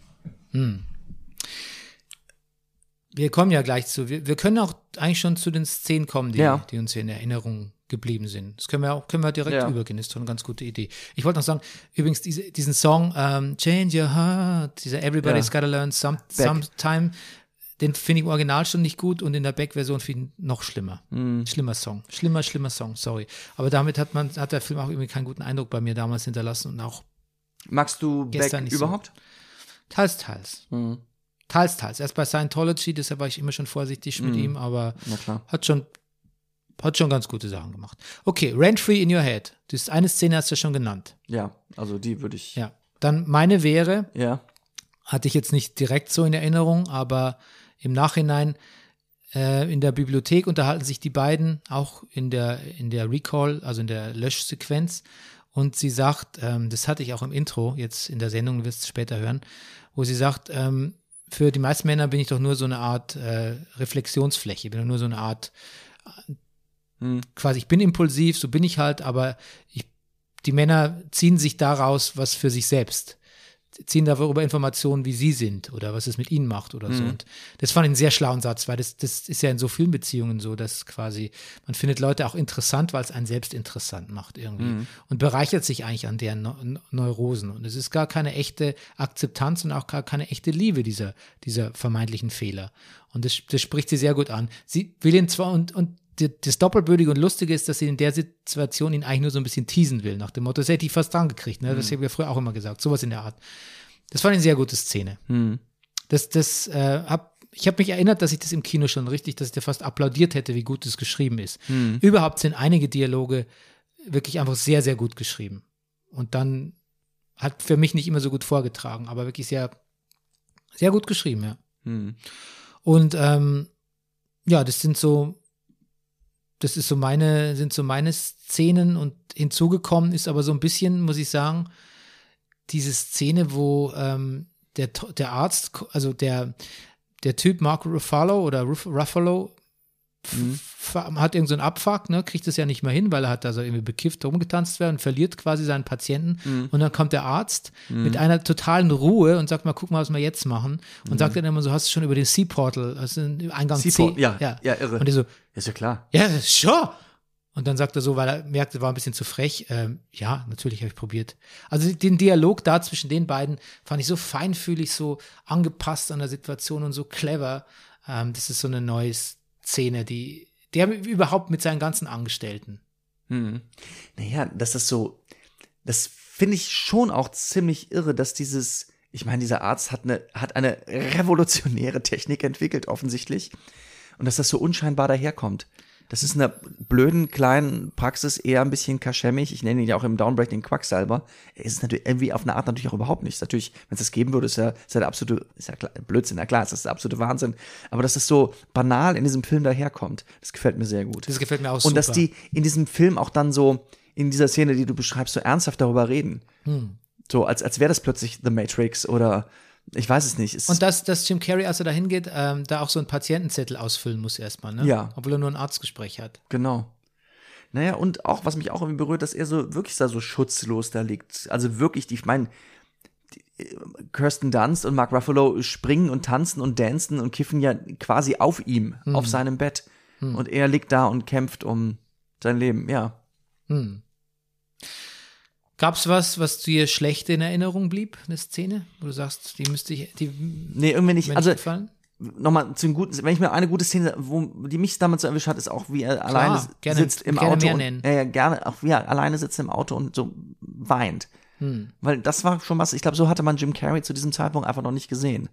Wir kommen ja gleich zu. Wir, wir können auch eigentlich schon zu den Szenen kommen, die, Ja. die uns hier in Erinnerung geblieben sind. Das können wir auch können wir direkt Ja. übergehen. Das ist doch eine ganz gute Idee. Ich wollte noch sagen, übrigens diese, diesen Song ähm, Change Your Heart, dieser Everybody's Ja. Gotta Learn some. Sometime, den finde ich im Original schon nicht gut und in der Beck-Version finde ich noch schlimmer. Mhm. Schlimmer Song. Schlimmer, schlimmer Song, sorry. Aber damit hat man, hat der Film auch irgendwie keinen guten Eindruck bei mir damals hinterlassen und auch Magst du Beck nicht so. überhaupt? teils, teils. Mhm. Teils, teils. Erst bei Scientology, deshalb war ich immer schon vorsichtig mit Mhm. ihm, aber hat schon, hat schon ganz gute Sachen gemacht. Okay, Rent Free in Your Head. Das ist eine Szene hast du schon genannt. Ja, also die würde ich. Ja. Dann meine wäre, Ja. hatte ich jetzt nicht direkt so in Erinnerung, aber im Nachhinein äh, in der Bibliothek unterhalten sich die beiden auch in der, in der Recall, also in der Löschsequenz. Und sie sagt, ähm, das hatte ich auch im Intro, jetzt in der Sendung, wirst du später hören, wo sie sagt, ähm, für die meisten Männer bin ich doch nur so eine Art äh, Reflexionsfläche, bin doch nur so eine Art, Hm. quasi, ich bin impulsiv, so bin ich halt, aber ich, die Männer ziehen sich daraus was für sich selbst ziehen darüber Informationen, wie sie sind oder was es mit ihnen macht oder so. Und das fand ich einen sehr schlauen Satz, weil das, das ist ja in so vielen Beziehungen so, dass quasi man findet Leute auch interessant, weil es einen selbst interessant macht irgendwie und bereichert sich eigentlich an deren Neu- Neurosen. Und es ist gar keine echte Akzeptanz und auch gar keine echte Liebe dieser, dieser vermeintlichen Fehler. Und das, das spricht sie sehr gut an. Sie will ihn zwar und, und das Doppelbödige und Lustige ist, dass sie in der Situation ihn eigentlich nur so ein bisschen teasen will, nach dem Motto, das hätte ich fast dran gekriegt. Ne? Das haben wir früher auch immer gesagt, sowas in der Art. Das war eine sehr gute Szene. Hm. Das, das, äh, hab, ich habe mich erinnert, dass ich das im Kino schon richtig, dass ich dir fast applaudiert hätte, wie gut es geschrieben ist. Überhaupt sind einige Dialoge wirklich einfach sehr, sehr gut geschrieben. Und dann hat für mich nicht immer so gut vorgetragen, aber wirklich sehr, sehr gut geschrieben, ja. Hm. Und ähm, ja, das sind so, das ist so meine, sind so meine Szenen und hinzugekommen ist aber so ein bisschen, muss ich sagen, diese Szene, wo ähm, der, der Arzt, also der, der Typ Mark Ruffalo oder Ruff, Ruffalo f- hat irgend so einen Abfuck, ne, kriegt es ja nicht mehr hin, weil er hat da so irgendwie bekifft rumgetanzt werden und verliert quasi seinen Patienten. Und dann kommt der Arzt mit einer totalen Ruhe und sagt mal, guck mal, was wir jetzt machen. Und sagt dann immer so, hast du schon über den Sea-Portal, also den Eingang C. ja, ja, irre. Und er so, Ist ja klar. ja, sure. Und dann sagt er so, weil er merkte, war ein bisschen zu frech, ähm, ja, natürlich habe ich probiert. Also den Dialog da zwischen den beiden fand ich so feinfühlig, so angepasst an der Situation und so clever. Ähm, das ist so eine neue Szene, die der überhaupt mit seinen ganzen Angestellten. Hm. Naja, das ist so, das finde ich schon auch ziemlich irre, dass dieses, ich meine, dieser Arzt hat eine, hat eine revolutionäre Technik entwickelt, offensichtlich. Und dass das so unscheinbar daherkommt. Das ist in einer blöden kleinen Praxis eher ein bisschen kaschemmig. Ich nenne ihn ja auch im Downbreak den Quacksalber. Er ist natürlich irgendwie auf eine Art natürlich auch überhaupt nicht. Natürlich, wenn es das geben würde, ist ja, ist ja der absolute, ist ja klar, Blödsinn, na klar, ist das der absolute Wahnsinn. Aber dass das so banal in diesem Film daherkommt, das gefällt mir sehr gut. Das gefällt mir auch Und dass super. die in diesem Film auch dann so, in dieser Szene, die du beschreibst, so ernsthaft darüber reden. Hm. So, als, als wäre das plötzlich The Matrix oder ich weiß es nicht. Es, Und dass, dass Jim Carrey, als er da hingeht, ähm, da auch so einen Patientenzettel ausfüllen muss erstmal, ne? Ja. Obwohl er nur ein Arztgespräch hat. Genau. Naja, und auch, was mich auch irgendwie berührt, dass er so wirklich da so schutzlos da liegt. Also wirklich, die, ich meine, die- Kirsten Dunst und Mark Ruffalo springen und tanzen und dancen und kiffen ja quasi auf ihm, auf seinem Bett. Und er liegt da und kämpft um sein Leben, ja. Gab's was, was dir schlecht in Erinnerung blieb, eine Szene, wo du sagst, die müsste ich, die Nee, irgendwie nicht. Also, gefallen? nochmal zu den guten, wenn ich mir eine gute Szene, wo, die mich damals so erwischt hat, ist auch, wie er alleine gerne- sitzt im gerne Auto. mehr und, nennen. Ja, ja, gerne, auch wie er alleine sitzt im Auto und so weint. Weil das war schon was, ich glaube, so hatte man Jim Carrey zu diesem Zeitpunkt einfach noch nicht gesehen.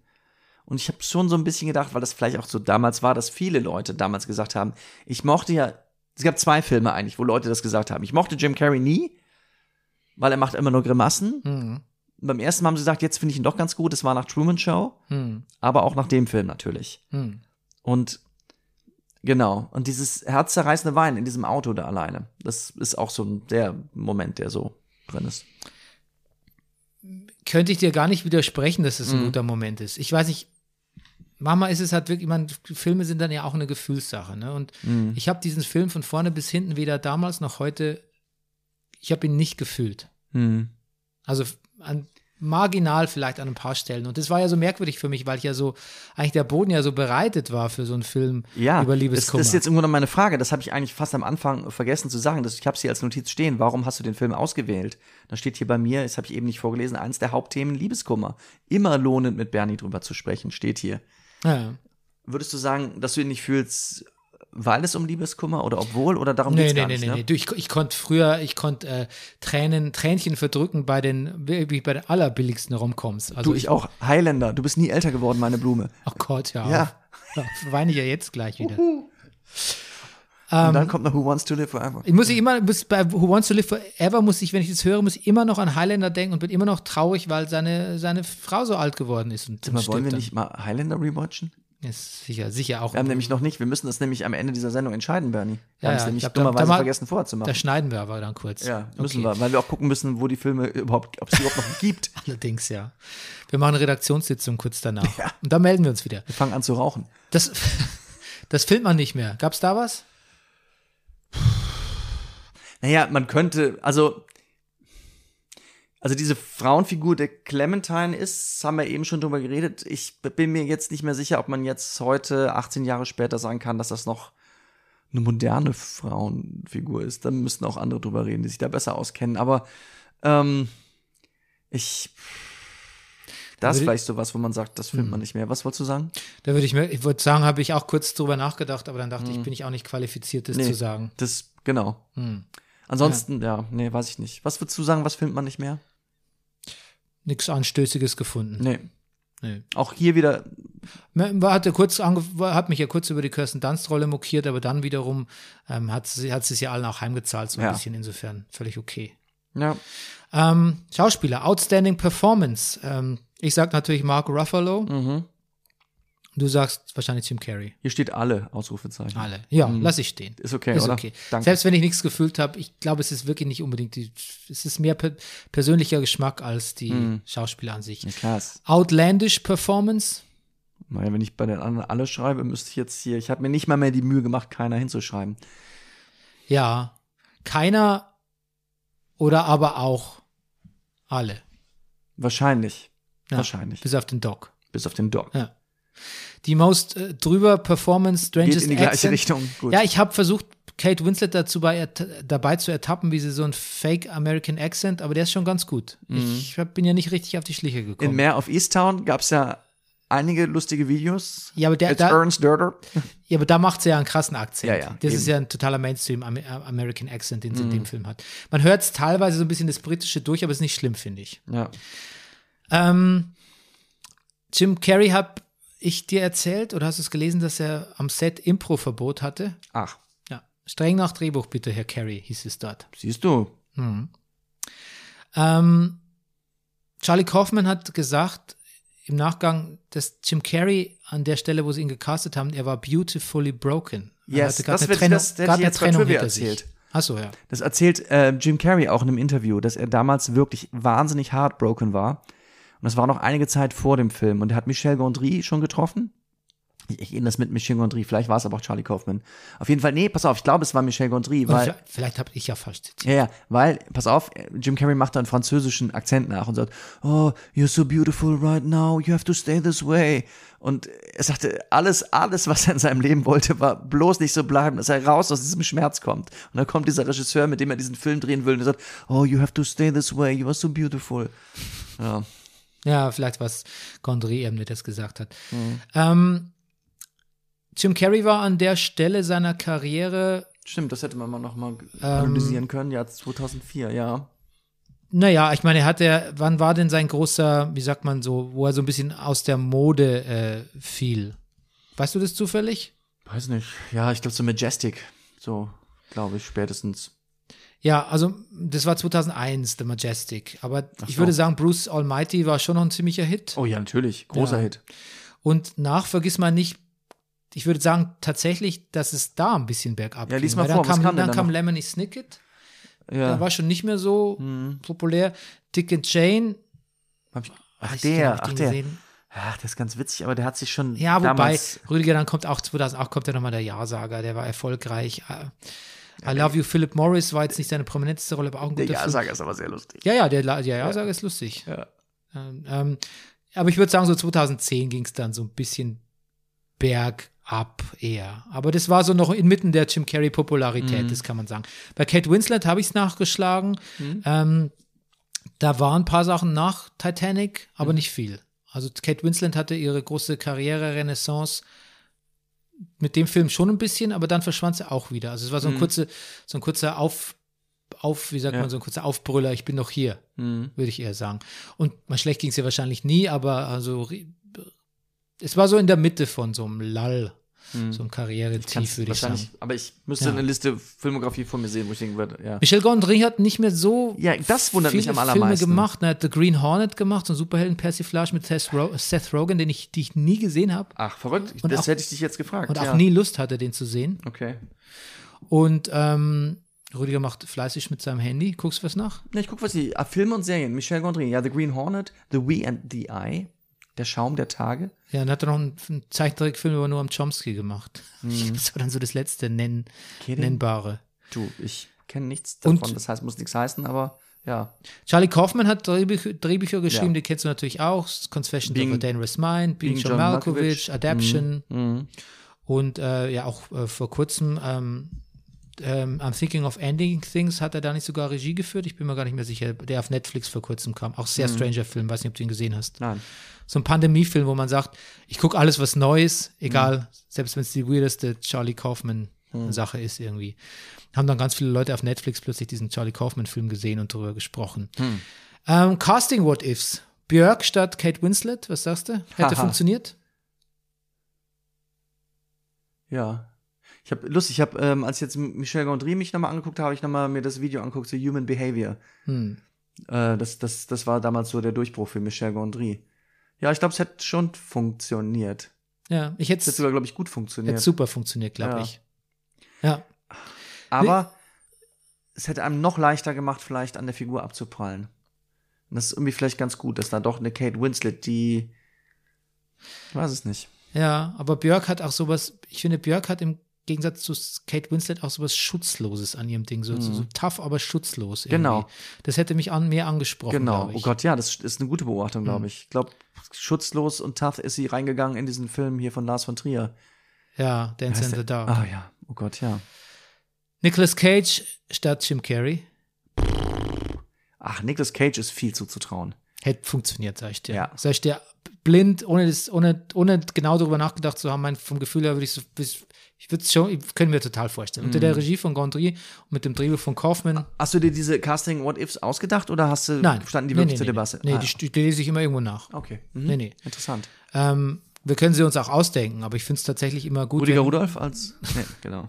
Und ich habe schon so ein bisschen gedacht, weil das vielleicht auch so damals war, dass viele Leute damals gesagt haben, ich mochte ja, es gab zwei Filme eigentlich, wo Leute das gesagt haben. Ich mochte Jim Carrey nie, weil er macht immer nur Grimassen. Und beim ersten Mal haben sie gesagt, jetzt finde ich ihn doch ganz gut. Das war nach Truman Show, aber auch nach dem Film natürlich. Und genau, und dieses herzzerreißende Weinen in diesem Auto da alleine, das ist auch so ein, der Moment, der so drin ist. könnte ich dir gar nicht widersprechen, dass es Mhm. ein guter Moment ist. Ich weiß nicht, manchmal ist es halt wirklich, man, Filme sind dann ja auch eine Gefühlssache, ne? Und Mhm. ich habe diesen Film von vorne bis hinten weder damals noch heute, ich habe ihn nicht gefühlt. Mhm. Also an, marginal vielleicht an ein paar Stellen. Und das war ja so merkwürdig für mich, weil ich ja so, eigentlich der Boden ja so bereitet war für so einen Film Ja, über Liebeskummer. das ist jetzt irgendwo noch meine Frage. Das habe ich eigentlich fast am Anfang vergessen zu sagen. Das, ich habe sie als Notiz stehen. Warum hast du den Film ausgewählt? Da steht hier bei mir, das habe ich eben nicht vorgelesen, eines der Hauptthemen Liebeskummer. Immer lohnend mit Bernie drüber zu sprechen, steht hier. ja. Würdest du sagen, dass du ihn nicht fühlst, weil es um Liebeskummer oder obwohl oder darum Nee, geht's nee, gar nee, nicht? nee, ne? nee. Ich, ich konnte früher, ich konnte äh, Tränen, Tränchen verdrücken bei den, wirklich bei den allerbilligsten Romcoms. Also Du, ich auch. Highlander. Du bist nie älter geworden, meine Blume. Oh Gott, ja. Ja. ja. Weine ich ja jetzt gleich wieder. Und Ähm, dann kommt noch Who Wants to Live Forever. Ich muss ich immer, bis bei Who Wants to Live Forever muss ich, wenn ich das höre, muss ich immer noch an Highlander denken und bin immer noch traurig, weil seine, seine Frau so alt geworden ist. Und Mal, wollen wir dann. nicht mal Highlander rewatchen? Ist sicher, sicher auch. Wir haben nämlich noch nicht, wir müssen das nämlich am Ende dieser Sendung entscheiden, Bernie. Wir Ja, haben es ja, nämlich ich glaub, da- dummerweise da mal- vergessen vorzumachen. da schneiden wir aber dann kurz. Ja, müssen Okay. wir, weil wir auch gucken müssen, wo die Filme überhaupt, ob es überhaupt noch gibt. Allerdings, ja. Wir machen eine Redaktionssitzung kurz danach. Und da melden wir uns wieder. Wir fangen an zu rauchen. Das, das filmt man nicht mehr. Gab's da was? Naja, man könnte, also, also diese Frauenfigur der Clementine ist, haben wir eben schon drüber geredet. Ich bin mir jetzt nicht mehr sicher, ob man jetzt heute, 18 Jahre später, sagen kann, dass das noch eine moderne Frauenfigur ist. Dann müssten auch andere drüber reden, die sich da besser auskennen. Aber ähm, ich, das ist vielleicht sowas, wo man sagt, das filmt man nicht mehr. Was wolltest du sagen? Da würde ich mir, ich würde sagen, habe ich auch kurz drüber nachgedacht, aber dann dachte ich, bin ich auch nicht qualifiziert, das Nee. zu sagen. Das, genau. Ansonsten, ja. nee, weiß ich nicht. Was würdest du sagen, was filmt man nicht mehr? Nichts Anstößiges gefunden. Nee. Nee. Auch hier wieder, Man Hat, ja kurz hat mich ja kurz über die Kirsten Dunst-Rolle mokiert, aber dann wiederum ähm, hat sie hat sie es ja allen auch heimgezahlt, so ein Ja. bisschen insofern völlig okay. ja, Ähm, Schauspieler, Outstanding Performance. Ähm, ich sag natürlich Mark Ruffalo. Mhm. Du sagst wahrscheinlich Jim Carrey. hier steht alle, Ausrufezeichen. Alle. Ja, lass ich stehen. Ist okay, ist oder? okay. Danke. Selbst wenn ich nichts gefühlt habe, ich glaube, es ist wirklich nicht unbedingt die, es ist mehr per persönlicher Geschmack als die Mhm. Schauspieler an sich. Ja, klar. Outlandish Performance. Naja, wenn ich bei den anderen alle schreibe, müsste ich jetzt hier, ich habe mir nicht mal mehr die Mühe gemacht, keiner hinzuschreiben. Ja. Keiner oder aber auch alle. Wahrscheinlich. Ja, Wahrscheinlich. Bis auf den Doc. Bis auf den Doc. Ja. Die most äh, drüber Performance Strangest Geht in die gleiche Accent. Richtung. Gut. Ja, ich habe versucht, Kate Winslet dazu bei, dabei zu ertappen, wie sie so ein Fake American Accent, aber der ist schon ganz gut. Ich hab, bin ja nicht richtig auf die Schliche Mhm. In gekommen. Mare of Easttown gab es ja einige lustige Videos. Ja, aber der- It's da- Ernst Dörder. ja, aber da macht sie ja einen krassen Akzent. Ja, ja, das ist eben. Mhm. ja ein totaler Mainstream Am American Accent, den sie in dem Film hat. Man hört es teilweise so ein bisschen das Britische durch, aber es ist nicht schlimm, finde ich. Ja. Ähm, Jim Carrey habe ich dir erzählt oder hast du es gelesen, dass er am Set Impro-Verbot hatte? Ach, Ja. Streng nach Drehbuch bitte, Herr Carey, hieß es dort. siehst du. Ähm, Charlie Kaufman hat gesagt im Nachgang, dass Jim Carrey an der Stelle, wo sie ihn gecastet haben, er war beautifully broken. Er Yes, hatte gerade das eine wird- Trennung, das gerade eine Trennung hinter sich. erzählt. Achso, ja. Das erzählt äh, Jim Carrey auch in einem Interview, dass er damals wirklich wahnsinnig heartbroken war. Und das war noch einige Zeit vor dem Film. Und er hat Michel Gondry schon getroffen. Ich, ich erinnere das mit Michel Gondry, vielleicht war es aber auch Charlie Kaufman. Auf jeden Fall, nee, pass auf, ich glaube, es war Michel Gondry, weil. vielleicht vielleicht habe ich ja falsch zitiert. Ja, ja, weil, pass auf, Jim Carrey macht da einen französischen Akzent nach und sagt, oh, you're so beautiful right now, you have to stay this way. Und er sagte, alles, alles, was er in seinem Leben wollte, war bloß nicht so bleiben, dass er raus aus diesem Schmerz kommt. Und dann kommt dieser Regisseur, mit dem er diesen Film drehen will, und er sagt, oh, you have to stay this way, you are so beautiful. Ja. Ja, vielleicht was Gondry eben, der das gesagt hat. Mhm. Ähm, Jim Carrey war an der Stelle seiner Karriere, Stimmt, das hätte man mal nochmal Ähm, analysieren können, ja, 2004, ja. naja, ich meine, er hat er, wann war denn sein großer, wie sagt man so, wo er so ein bisschen aus der Mode äh, fiel? Weißt du das zufällig? Weiß nicht, ja, ich glaube so Majestic, so, glaube ich, spätestens. Ja, also das war 2001, The Majestic. Aber ich so. würde sagen, Bruce Almighty war schon noch ein ziemlicher Hit. Oh ja, natürlich, großer Ja. Hit. Und nach vergiss mal nicht, ich würde sagen tatsächlich, dass es da ein bisschen bergab Ja, ging. lies mal Weil dann vor, was kam, kam dann da kam? Lemony Snicket. Ja. Der war schon nicht mehr so populär. Dick and Jane. Hab ich, ach, der, ach, der. gesehen. Ach, der ist ganz witzig, aber der hat sich schon Ja, wobei. Rüdiger, dann kommt auch 2008 kommt ja nochmal der Ja-Sager, der war erfolgreich. I Love You, Philip Morris war jetzt nicht seine prominenteste Rolle, aber auch ein Der guter Film. Ja-Sager ist aber sehr lustig. Ja, ja, der der Ja-Sager ist lustig. Ja. Ähm, ähm, aber ich würde sagen, so 2010 ging es dann so ein bisschen bergab eher. Aber das war so noch inmitten der Jim Carrey-Popularität, das kann man sagen. Bei Kate Winslet habe ich es nachgeschlagen. Ähm, da waren ein paar Sachen nach Titanic, aber nicht viel. Also Kate Winslet hatte ihre große Karriere-Renaissance mit dem Film schon ein bisschen, aber dann verschwand sie auch wieder. Also es war so ein, kurze, so ein kurzer Auf, auf, wie sagt Ja. man, so ein kurzer Aufbrüller, ich bin noch hier Mhm. würde ich eher sagen. Und mal schlecht ging es ja wahrscheinlich nie, aber also es war so in der Mitte von so einem Lull, so einem Karrieretief, würde ich wahrscheinlich, sagen. aber ich müsste Ja. eine Liste Filmografie vor mir sehen, wo ich denken würde, ja. Michel Gondry hat nicht mehr so Ja, das wundert mich viele am Filme allermeisten. gemacht. Er hat The Green Hornet gemacht, so ein Superhelden-Persiflage mit Seth, Ro Seth Rogen, den ich, die ich nie gesehen habe Ach, verrückt. Und das auch- hätte ich dich jetzt gefragt. und auch ja. nie Lust hatte, den zu sehen. Okay. Und ähm, Rüdiger macht fleißig mit seinem Handy. Guckst du was nach? Ja, ich gucke, was die ah, Filme und Serien. Michel Gondry, ja, The Green Hornet, The We and the Eye, Der Schaum der Tage. Ja, dann hat er noch einen, einen Zeichentrickfilm über Noam Chomsky gemacht. Mhm. Das war dann so das letzte nenn, Kidding? Nennbare. Du, ich kenne nichts Und- davon. das heißt, muss nichts heißen, aber ja. Charlie Kaufman hat Drehbücher, Drehbücher geschrieben, Ja. die kennst du natürlich auch. Confessions Being- of a Dangerous Mind, Being, Being John, Malkovich, Malkovich. Adaption Mhm. und äh, ja auch äh, vor kurzem ähm, ähm, I'm Thinking of Ending Things hat er da nicht sogar Regie geführt. Ich bin mir gar nicht mehr sicher, der auf Netflix vor kurzem kam. Auch Mhm. sehr stranger Film, weiß nicht, ob du ihn gesehen hast. Nein. So ein Pandemiefilm, wo man sagt, ich gucke alles, was Neues, egal, Mhm. selbst wenn es die weirdeste Charlie Kaufman-Sache ist irgendwie. Haben dann ganz viele Leute auf Netflix plötzlich diesen Charlie Kaufman-Film gesehen und darüber gesprochen. Hm. Ähm, Casting What Ifs. Björk statt Kate Winslet, was sagst du? Hätte Haha. funktioniert? Ja. Ich habe lustig, ich habe, ähm, als ich jetzt Michel Gondry mich nochmal angeguckt habe, ich nochmal mir das Video angeguckt zu Human Behavior. Hm. Äh, das, das, das war damals so der Durchbruch für Michel Gondry. Ja, ich glaube, es hätte schon funktioniert. Ja, ich Es hätte hätte sogar, glaube ich, gut funktioniert. super funktioniert, glaube Ja. ich. Ja. Aber es hätte einem noch leichter gemacht, vielleicht an der Figur abzuprallen. Und das ist irgendwie vielleicht ganz gut, dass da doch eine Kate Winslet, die. Ich weiß es nicht. Ja, aber Björk hat auch sowas, ich finde, Björk hat im Gegensatz zu Kate Winslet auch sowas Schutzloses an ihrem Ding, so, so, so tough, aber schutzlos. Irgendwie. Mhm. Genau. Das hätte mich an, mehr angesprochen. Genau. Oh. Gott, ja, das ist eine gute Beobachtung, glaube ich. Ich glaube, schutzlos und tough ist sie reingegangen in diesen Film hier von Lars von Trier. Ja, Dance in the Dark. Ah ja, oh Gott, ja. Nicolas Cage statt Jim Carrey. Ach, Nicolas Cage ist viel zuzutrauen. Hätte funktioniert, sag ich dir. Ja. Sag ich dir, blind, ohne, das, ohne, ohne genau darüber nachgedacht zu haben, mein, vom Gefühl her würde ich so, ich würde es schon, können mir total vorstellen. Unter Mhm. der Regie von Gondry und mit dem Drehbuch von Kaufman. Hast du dir diese Casting What Ifs ausgedacht oder hast du Nein. standen die nee, wirklich nee, zur nee, Debatte? Nee, Ah, die, die lese ich immer irgendwo nach. okay. Mhm. Nee, nee. Interessant. Ähm, wir können sie uns auch ausdenken, aber ich finde es tatsächlich immer gut. Rüdiger wenn, Rudolph als. Nee, genau.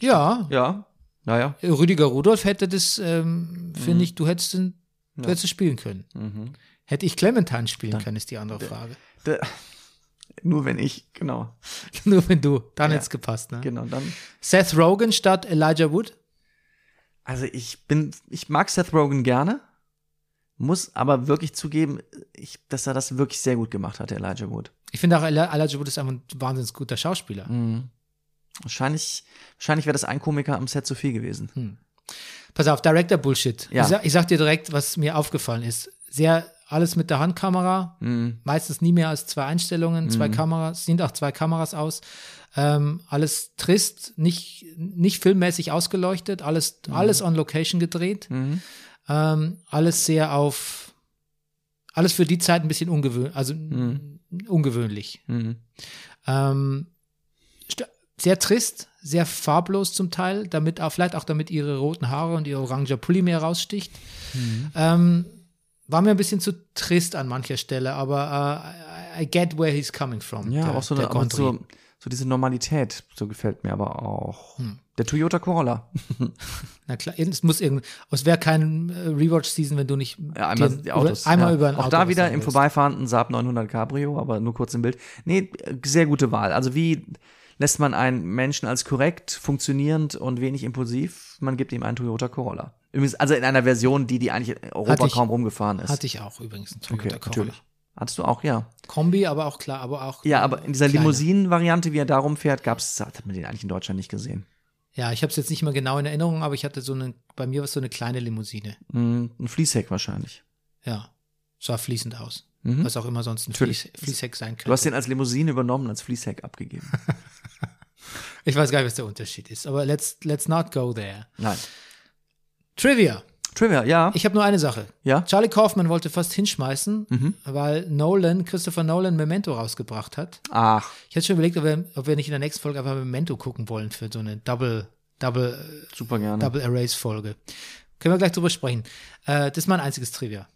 Ja, Ja. Naja. Rüdiger Rudolph hätte das, ähm, Mhm. finde ich, du hättest, den, du hättest es spielen können. Mhm. Hätte ich Clementine spielen können, ist die andere Frage. Da, nur wenn ich, genau. Nur wenn du, dann Ja. hätte es gepasst. Ne? Genau, dann. Seth Rogen statt Elijah Wood. Also ich bin, ich mag Seth Rogen gerne. Muss aber wirklich zugeben, ich, dass er das wirklich sehr gut gemacht hat, Elijah Wood. Ich finde auch, Eli- Elijah Wood ist einfach ein wahnsinnig guter Schauspieler. Mhm. Wahrscheinlich, wahrscheinlich wäre das ein Komiker am Set zu viel gewesen. Pass auf, Director Bullshit. Ja. Ich, sag, ich sag dir direkt, was mir aufgefallen ist. Sehr alles mit der Handkamera, Mhm. meistens nie mehr als zwei Einstellungen, zwei Kameras, sind auch zwei Kameras aus. Ähm, alles trist, nicht, nicht filmmäßig ausgeleuchtet, alles, Mhm. alles on Location gedreht. Ähm, alles sehr auf, alles für die Zeit ein bisschen ungewöhnlich, also ungewöhnlich. Mhm. Ähm, st- sehr trist, sehr farblos zum Teil, damit auch, vielleicht auch damit ihre roten Haare und ihr oranger Pulli mehr raussticht. Ähm, war mir ein bisschen zu trist an mancher Stelle, aber äh, I get where he's coming from. Ja, der, auch so, der eine, so, so diese Normalität, so gefällt mir aber auch. Hm. Der Toyota Corolla. Na klar, es muss irgend, es wäre kein äh, Rewatch-Season, wenn du nicht Ja, einmal die Autos. Über, einmal ja. über ein Auch Auto da wieder im willst. Vorbeifahren ein Saab 900 Cabrio, aber nur kurz im Bild. Nee, sehr gute Wahl. Also wie lässt man einen Menschen als korrekt, funktionierend und wenig impulsiv? Man gibt ihm einen Toyota Corolla. Übrigens, also in einer Version, die, die eigentlich in Europa ich- kaum rumgefahren ist. Hatte ich auch übrigens einen Toyota okay, Corolla. natürlich. Hattest du auch, ja. Kombi, aber auch klar, aber auch. Ja, aber in dieser. Limousinen-Variante, wie er darum fährt, gab's, hat man den eigentlich in Deutschland nicht gesehen. Ja, ich habe es jetzt nicht mehr genau in Erinnerung, aber ich hatte so eine, bei mir war es so eine kleine Limousine. Hm, ein Fließheck wahrscheinlich. Ja, sah fließend aus. Mhm. Was auch immer sonst ein Natürlich. Fließ, Fließheck sein könnte. Du hast den als Limousine übernommen, als Fließheck abgegeben. ich weiß gar nicht, was der Unterschied ist, aber let's, let's not go there. Nein. Trivia. Trivia, ja. Ich habe nur eine Sache. Ja? Charlie Kaufman wollte fast hinschmeißen, weil Nolan, Christopher Nolan, Memento rausgebracht hat. Ach, Ich hätte schon überlegt, ob wir, ob wir nicht in der nächsten Folge einfach Memento gucken wollen für so eine Double, Double, super gerne. Double Erase Folge. Können wir gleich drüber sprechen. Äh, das ist mein einziges Trivia.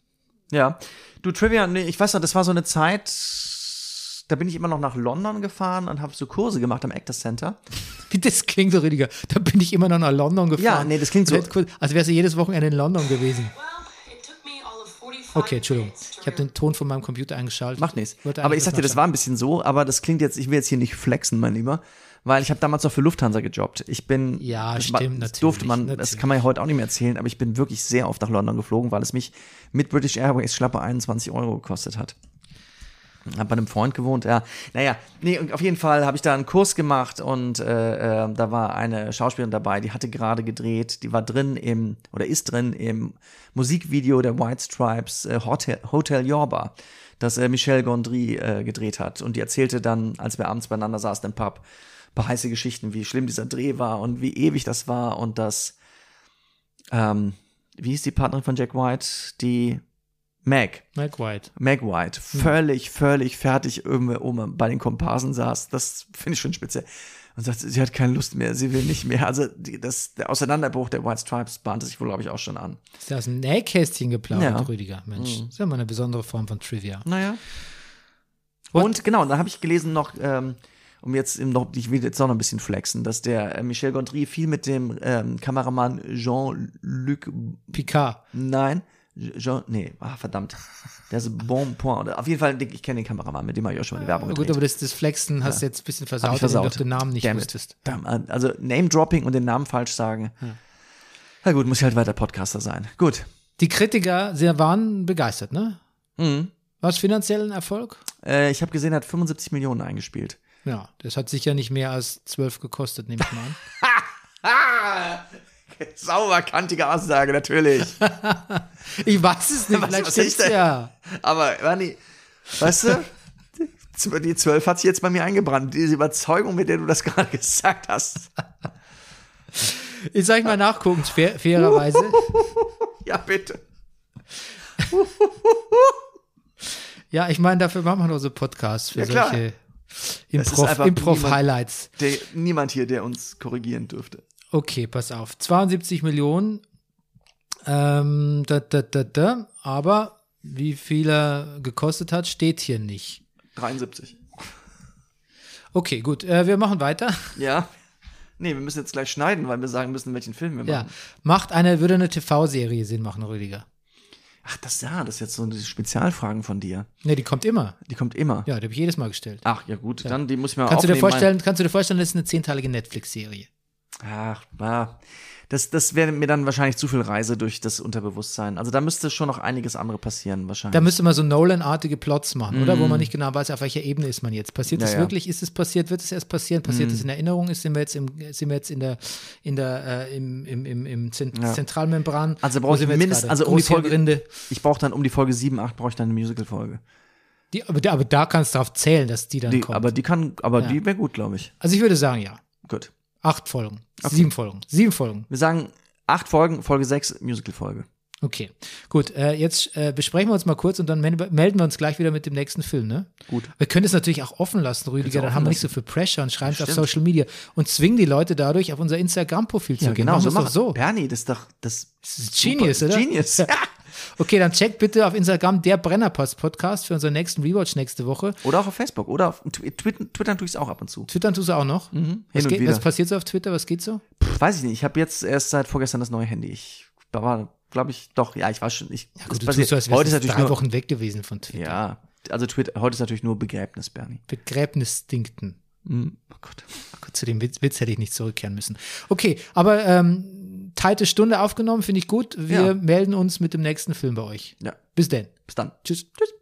Ja. Du, Trivia, nee, ich weiß noch, das war so eine Zeit, da bin ich immer noch nach London gefahren und habe so Kurse gemacht am Actors Center. Das klingt so, Rüdiger. Da bin ich immer noch nach London gefahren. Ja, nee, das klingt so- kurz- Als wärst du jedes Wochenende in London gewesen. Well, it took me all of 45 Okay, Entschuldigung. Ich habe den Ton von meinem Computer eingeschaltet. Macht nichts. Aber ich sag was dir, das war ein bisschen so, aber das klingt jetzt, ich will jetzt hier nicht flexen, mein Lieber, weil ich habe damals noch für Lufthansa gejobbt. Ich bin, Ja, das, stimmt, das durfte man, natürlich, das kann man ja heute auch nicht mehr erzählen, aber ich bin wirklich sehr oft nach London geflogen, weil es mich mit British Airways schlappe 21 Euro gekostet hat. Hab bei einem Freund gewohnt, ja. Naja, nee, auf jeden Fall habe ich da einen Kurs gemacht und äh, äh, da war eine Schauspielerin dabei, die hatte gerade gedreht, die war drin im, oder ist drin im Musikvideo der White Stripes äh, Hotel, Hotel Yorba, das äh, Michel Gondry äh, gedreht hat. Und die erzählte dann, als wir abends beieinander saßen im Pub, ein paar heiße Geschichten, wie schlimm dieser Dreh war und wie ewig das war und das, ähm, wie hieß die Partnerin von Jack White? Die Meg. Mike White. Meg White völlig, völlig fertig irgendwie oben bei den Komparsen saß. Das finde ich schon speziell. Und sagt, sie hat keine Lust mehr, sie will nicht mehr. Also die, das, der Auseinanderbruch der White Stripes bahnte sich wohl, glaube ich, auch schon an. Ist da aus dem Nähkästchen geplaudert, Ja. Rüdiger? Mensch, ist ja mal eine besondere Form von Trivia. Naja. What? Und genau, da habe ich gelesen noch, ähm, um jetzt im noch, ich will jetzt auch noch ein bisschen flexen, dass der äh, Michel Gondry viel mit dem ähm, Kameramann Jean-Luc, Picard. nein, Jean, nee, ah, verdammt, der ist Bon Point, auf jeden Fall, ich kenne den Kameramann, mit dem habe ich auch schon mal die Werbung Gut, gedreht. aber das, das Flexen hast du jetzt ein bisschen versaut, ich indem du versaut. den Namen nicht Damn wusstest. Damn, Also Name-Dropping und den Namen falsch sagen. Na gut, muss ich halt weiter Podcaster sein. Gut. Die Kritiker sie waren begeistert, ne? Mhm. War es finanziell ein Erfolg? Äh, ich habe gesehen, er hat 75 Millionen eingespielt. Ja, das hat sicher nicht mehr als zwölf gekostet, nehme ich mal an. Sauber kantige Aussage, natürlich. Ich weiß es nicht, Was- vielleicht was ist denn? ja. Aber, Rani, weißt du, die 12 hat sich jetzt bei mir eingebrannt. Diese Überzeugung, mit der du das gerade gesagt hast. Ich sag mal nachgucken, fair, fairerweise. Ja, bitte. Ja, ich meine, dafür machen wir nur so Podcasts für Ja, solche ist Improv- Improv-Highlights. Der, niemand hier, der uns korrigieren dürfte. Okay, pass auf. 72 Millionen. Ähm, da, da, da, da. Aber wie viel er gekostet hat, steht hier nicht. 73. Okay, gut. Äh, wir machen weiter. Ja. Nee, wir müssen jetzt gleich schneiden, weil wir sagen müssen, welchen Film wir Ja. machen. Macht eine, würde eine TV-Serie Sinn machen, Rüdiger? Ach, das ja, das ist jetzt so diese Spezialfragen von dir. Ne, die kommt immer. Die kommt immer. Ja, die habe ich jedes Mal gestellt. Ach, ja gut, dann die muss ich mir Kannst du dir aufnehmen. vorstellen, kannst du dir vorstellen, das ist eine zehnteilige Netflix-Serie? Ach, ah, das, das wäre mir dann wahrscheinlich zu viel Reise durch das Unterbewusstsein. Also da müsste schon noch einiges andere passieren, wahrscheinlich. Da müsste man so Nolan-artige Plots machen, oder? Wo man nicht genau weiß, auf welcher Ebene ist man jetzt. Passiert Ja, es ja. wirklich? Ist es passiert? Wird es erst passieren? Passiert es in Erinnerung? Ist, sind wir jetzt, im, sind wir jetzt in der, in der, äh, im, im, im, im Zent Ja. Zentralmembran? Also brauche ich mindestens, also um die Folge, ich brauche dann um die Folge 7, 8 brauche ich dann eine Musical-Folge. Die, aber, da- aber da kannst du drauf zählen, dass die dann Die, kommt. aber die kann, aber die wäre gut, glaube ich. also ich würde sagen, ja. Gut. Acht Folgen. Sieben Folgen. Sieben Folgen. Wir sagen acht Folgen, Folge 6, Musical-Folge. Okay. Gut, äh, jetzt äh, besprechen wir uns mal kurz und dann mel- melden wir uns gleich wieder mit dem nächsten Film, ne? Gut. Wir können es natürlich auch offen lassen, Rüdiger, dann haben wir nicht so viel Pressure und schreiben es auf. Social Media und zwingen die Leute dadurch auf unser Instagram-Profil zu gehen. Wir es doch so. Bernie, das ist doch das Das ist Genius, super. oder? Genius. Okay, dann checkt bitte auf Instagram der Brennerpass-Podcast für unseren nächsten Rewatch nächste Woche. Oder auch auf Facebook. Oder auf Twi- Twitter, Twittern tue ich es auch ab und zu. Twittern tust du auch noch? Hin Was, geht, was passiert so auf Twitter? Was geht so? Pff, weiß ich nicht. Ich habe jetzt erst seit vorgestern das neue Handy. Ich war, glaube ich, doch, ja, ich war schon. Ich, Ja, gut, du passiert- tust so, als heute ist natürlich drei nur, Wochen weg gewesen von Twitter. Ja, also Twitter, heute ist natürlich nur Begräbnis, Bernie. Begräbnisdinkten. Hm, Oh Gott. Gut, zu dem Witz, Witz hätte ich nicht zurückkehren müssen. Okay, aber ähm, tighte Stunde aufgenommen, finde ich gut. Wir Ja. melden uns mit dem nächsten Film bei euch. Ja, Bis denn. bis dann. Tschüss. Tschüss.